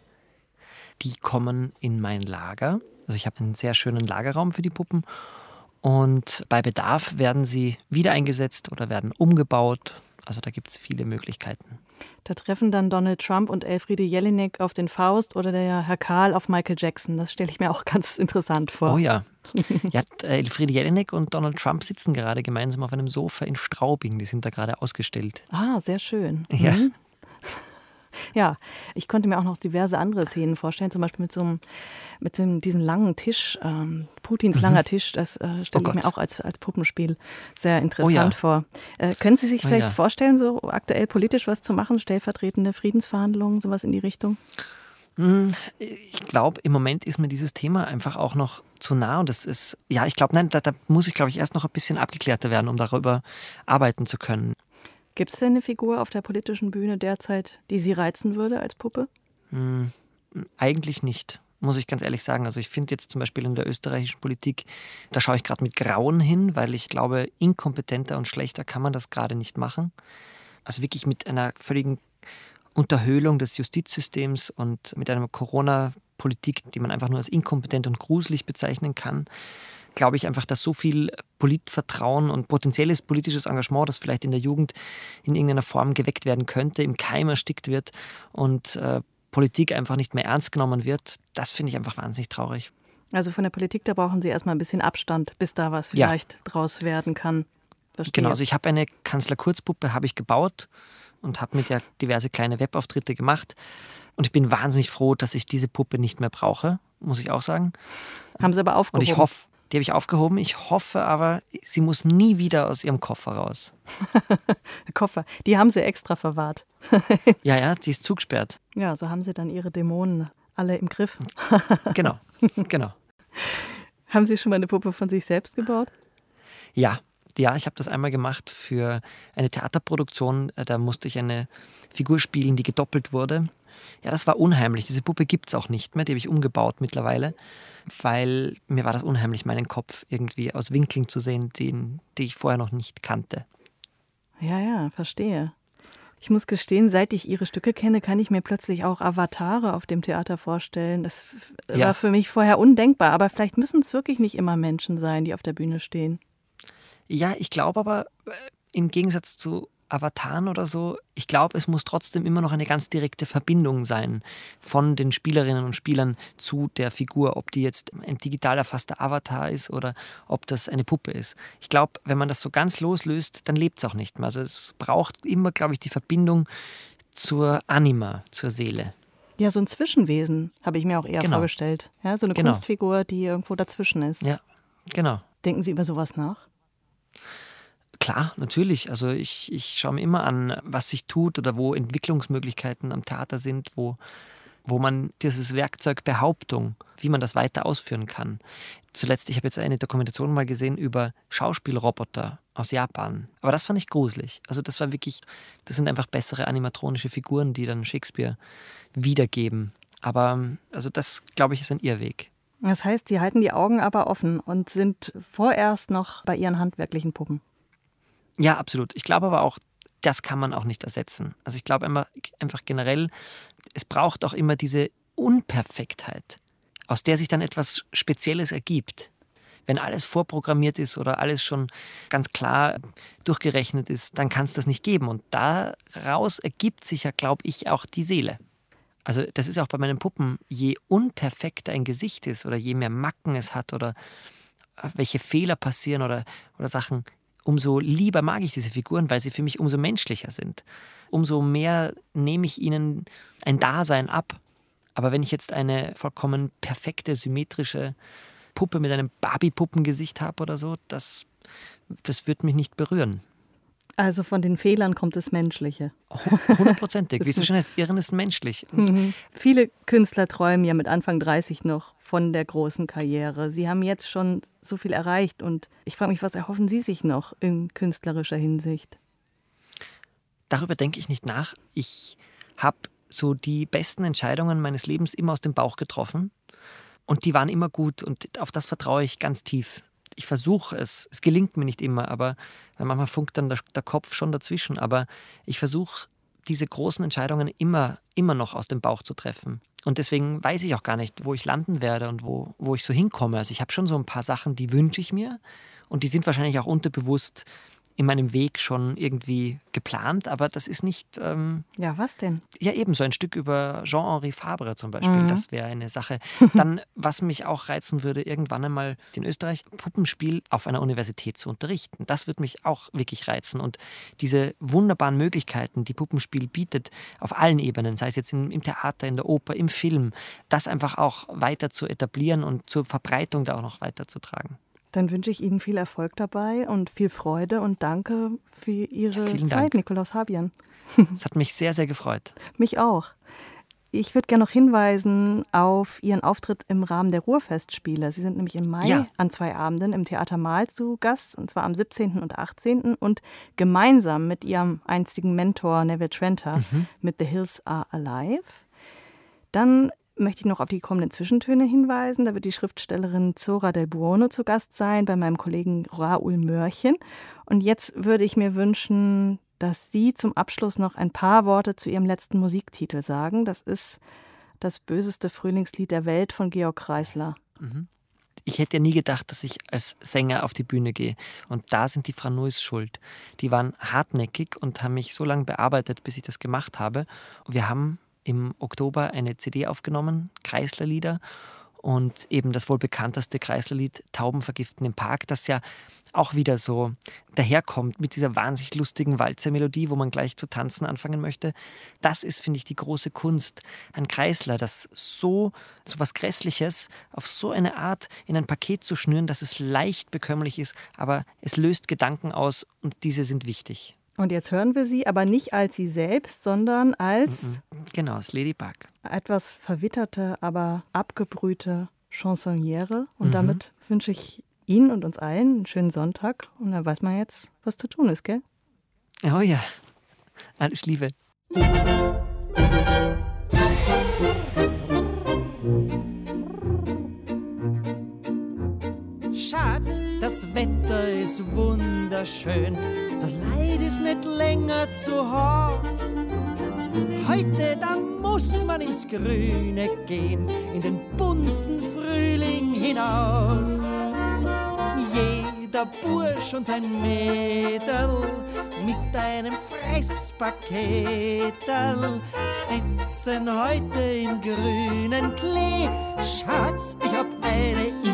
Die kommen in mein Lager. Also ich habe einen sehr schönen Lagerraum für die Puppen. Und bei Bedarf werden sie wieder eingesetzt oder werden umgebaut. Also da gibt es viele Möglichkeiten. Da treffen dann Donald Trump und Elfriede Jelinek auf den Faust oder der Herr Karl auf Michael Jackson. Das stelle ich mir auch ganz interessant vor. Oh ja. ja Elfriede Jelinek und Donald Trump sitzen gerade gemeinsam auf einem Sofa in Straubing. Die sind da gerade ausgestellt. Ah, sehr schön. Ja. Mhm. Ja, ich konnte mir auch noch diverse andere Szenen vorstellen, zum Beispiel mit so einem, mit so einem, diesem langen Tisch, ähm, Putins mhm. langer Tisch, das äh, stelle oh ich mir auch als, als Puppenspiel sehr interessant oh ja. vor. Äh, können Sie sich oh vielleicht oh ja. vorstellen, so aktuell politisch was zu machen, stellvertretende Friedensverhandlungen, sowas in die Richtung? Hm, ich glaube, im Moment ist mir dieses Thema einfach auch noch zu nah und das ist, ja, ich glaube, nein, da, da muss ich, glaube ich, erst noch ein bisschen abgeklärter werden, um darüber arbeiten zu können. Gibt es denn eine Figur auf der politischen Bühne derzeit, die Sie reizen würde als Puppe? Hm, eigentlich nicht, muss ich ganz ehrlich sagen. Also ich finde jetzt zum Beispiel in der österreichischen Politik, da schaue ich gerade mit Grauen hin, weil ich glaube, inkompetenter und schlechter kann man das gerade nicht machen. Also wirklich mit einer völligen Unterhöhlung des Justizsystems und mit einer Corona-Politik, die man einfach nur als inkompetent und gruselig bezeichnen kann glaube ich einfach, dass so viel Politvertrauen und potenzielles politisches Engagement, das vielleicht in der Jugend in irgendeiner Form geweckt werden könnte, im Keim erstickt wird und äh, Politik einfach nicht mehr ernst genommen wird. Das finde ich einfach wahnsinnig traurig. Also von der Politik, da brauchen Sie erstmal ein bisschen Abstand, bis da was vielleicht ja. draus werden kann. Verstehe. Genau, also ich habe eine Kanzler-Kurzpuppe habe ich gebaut und habe mit der diverse kleine Webauftritte gemacht. Und ich bin wahnsinnig froh, dass ich diese Puppe nicht mehr brauche, muss ich auch sagen. Haben Sie aber aufgehoben? Und ich hoffe, die habe ich aufgehoben. Ich hoffe aber, sie muss nie wieder aus ihrem Koffer raus. Koffer, die haben sie extra verwahrt. ja, ja, die ist zugesperrt. Ja, so haben sie dann ihre Dämonen alle im Griff. genau, genau. Haben Sie schon mal eine Puppe von sich selbst gebaut? Ja, ja, ich habe das einmal gemacht für eine Theaterproduktion. Da musste ich eine Figur spielen, die gedoppelt wurde. Ja, das war unheimlich. Diese Puppe gibt es auch nicht mehr. Die habe ich umgebaut mittlerweile weil mir war das unheimlich, meinen Kopf irgendwie aus Winkeln zu sehen, den, die ich vorher noch nicht kannte. Ja, ja, verstehe. Ich muss gestehen, seit ich ihre Stücke kenne, kann ich mir plötzlich auch Avatare auf dem Theater vorstellen. Das ja. war für mich vorher undenkbar. Aber vielleicht müssen es wirklich nicht immer Menschen sein, die auf der Bühne stehen. Ja, ich glaube aber, äh, im Gegensatz zu Avataren oder so, ich glaube, es muss trotzdem immer noch eine ganz direkte Verbindung sein von den Spielerinnen und Spielern zu der Figur, ob die jetzt ein digital erfasster Avatar ist oder ob das eine Puppe ist. Ich glaube, wenn man das so ganz loslöst, dann lebt es auch nicht mehr. Also es braucht immer, glaube ich, die Verbindung zur Anima, zur Seele. Ja, so ein Zwischenwesen habe ich mir auch eher genau. vorgestellt. Ja, so eine genau. Kunstfigur, die irgendwo dazwischen ist. Ja, genau. Denken Sie über sowas nach? Klar, natürlich. Also ich, ich schaue mir immer an, was sich tut oder wo Entwicklungsmöglichkeiten am Theater sind, wo, wo man dieses Werkzeug Behauptung, wie man das weiter ausführen kann. Zuletzt, ich habe jetzt eine Dokumentation mal gesehen über Schauspielroboter aus Japan. Aber das fand ich gruselig. Also das war wirklich, das sind einfach bessere animatronische Figuren, die dann Shakespeare wiedergeben. Aber also das, glaube ich, ist ein Irrweg. Das heißt, Sie halten die Augen aber offen und sind vorerst noch bei Ihren handwerklichen Puppen. Ja, absolut. Ich glaube aber auch, das kann man auch nicht ersetzen. Also ich glaube einfach, einfach generell, es braucht auch immer diese Unperfektheit, aus der sich dann etwas Spezielles ergibt. Wenn alles vorprogrammiert ist oder alles schon ganz klar durchgerechnet ist, dann kann es das nicht geben. Und daraus ergibt sich ja, glaube ich, auch die Seele. Also das ist auch bei meinen Puppen, je unperfekter ein Gesicht ist oder je mehr Macken es hat oder welche Fehler passieren oder, oder Sachen, umso lieber mag ich diese Figuren, weil sie für mich umso menschlicher sind. Umso mehr nehme ich ihnen ein Dasein ab. Aber wenn ich jetzt eine vollkommen perfekte, symmetrische Puppe mit einem Barbie-Puppengesicht habe oder so, das, das wird mich nicht berühren. Also von den Fehlern kommt das Menschliche. Hundertprozentig. Wie so schön heißt, Irren ist menschlich. Mhm. Viele Künstler träumen ja mit Anfang 30 noch von der großen Karriere. Sie haben jetzt schon so viel erreicht und ich frage mich, was erhoffen Sie sich noch in künstlerischer Hinsicht? Darüber denke ich nicht nach. Ich habe so die besten Entscheidungen meines Lebens immer aus dem Bauch getroffen und die waren immer gut und auf das vertraue ich ganz tief ich versuche es. Es gelingt mir nicht immer, aber manchmal funkt dann der, der Kopf schon dazwischen. Aber ich versuche diese großen Entscheidungen immer, immer noch aus dem Bauch zu treffen. Und deswegen weiß ich auch gar nicht, wo ich landen werde und wo, wo ich so hinkomme. Also ich habe schon so ein paar Sachen, die wünsche ich mir. Und die sind wahrscheinlich auch unterbewusst in meinem Weg schon irgendwie geplant, aber das ist nicht. Ähm, ja, was denn? Ja, eben so ein Stück über Jean-Henri Fabre zum Beispiel. Mhm. Das wäre eine Sache. Dann, was mich auch reizen würde, irgendwann einmal in Österreich Puppenspiel auf einer Universität zu unterrichten. Das würde mich auch wirklich reizen. Und diese wunderbaren Möglichkeiten, die Puppenspiel bietet, auf allen Ebenen, sei es jetzt im, im Theater, in der Oper, im Film, das einfach auch weiter zu etablieren und zur Verbreitung da auch noch weiterzutragen. Dann wünsche ich Ihnen viel Erfolg dabei und viel Freude und danke für Ihre ja, Zeit, Dank. Nikolaus Habian. Es hat mich sehr, sehr gefreut. mich auch. Ich würde gerne noch hinweisen auf Ihren Auftritt im Rahmen der Ruhrfestspiele. Sie sind nämlich im Mai ja. an zwei Abenden im Theater Mahl zu Gast, und zwar am 17. und 18. und gemeinsam mit Ihrem einstigen Mentor Neville Trenter mhm. mit The Hills Are Alive. Dann möchte ich noch auf die kommenden Zwischentöne hinweisen. Da wird die Schriftstellerin Zora del Buono zu Gast sein bei meinem Kollegen Raoul Mörchen. Und jetzt würde ich mir wünschen, dass Sie zum Abschluss noch ein paar Worte zu Ihrem letzten Musiktitel sagen. Das ist das böseste Frühlingslied der Welt von Georg Kreisler. Mhm. Ich hätte ja nie gedacht, dass ich als Sänger auf die Bühne gehe. Und da sind die Franuis schuld. Die waren hartnäckig und haben mich so lange bearbeitet, bis ich das gemacht habe. Und wir haben im Oktober eine CD aufgenommen, Kreislerlieder. Und eben das wohl bekannteste Kreislerlied Tauben vergiften im Park, das ja auch wieder so daherkommt mit dieser wahnsinnig lustigen Walzermelodie, wo man gleich zu tanzen anfangen möchte. Das ist, finde ich, die große Kunst. Ein Kreisler, das so, so was Grässliches auf so eine Art in ein Paket zu schnüren, dass es leicht bekömmlich ist, aber es löst Gedanken aus und diese sind wichtig. Und jetzt hören wir sie aber nicht als sie selbst, sondern als. Genau, als Ladybug. Etwas verwitterte, aber abgebrühte Chansonniere. Und mhm. damit wünsche ich Ihnen und uns allen einen schönen Sonntag. Und da weiß man jetzt, was zu tun ist, gell? Oh ja. Alles Liebe. Schatz, das Wetter ist wunderschön, der Leid ist nicht länger zu Haus. Heute, da muss man ins Grüne gehen, in den bunten Frühling hinaus. Jeder der Bursch und sein Mädel mit einem Fresspaketel sitzen heute im grünen Klee. Schatz, ich hab eine Idee.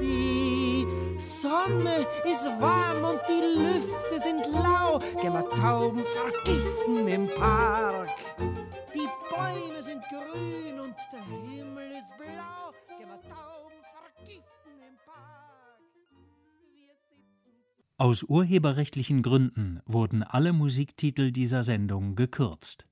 Die Sonne ist warm und die Lüfte sind lau. Gehen wir Tauben vergiften im Park. Die Bäume sind grün und der Himmel ist blau. Gehen wir Tauben vergiften im Park. Aus urheberrechtlichen Gründen wurden alle Musiktitel dieser Sendung gekürzt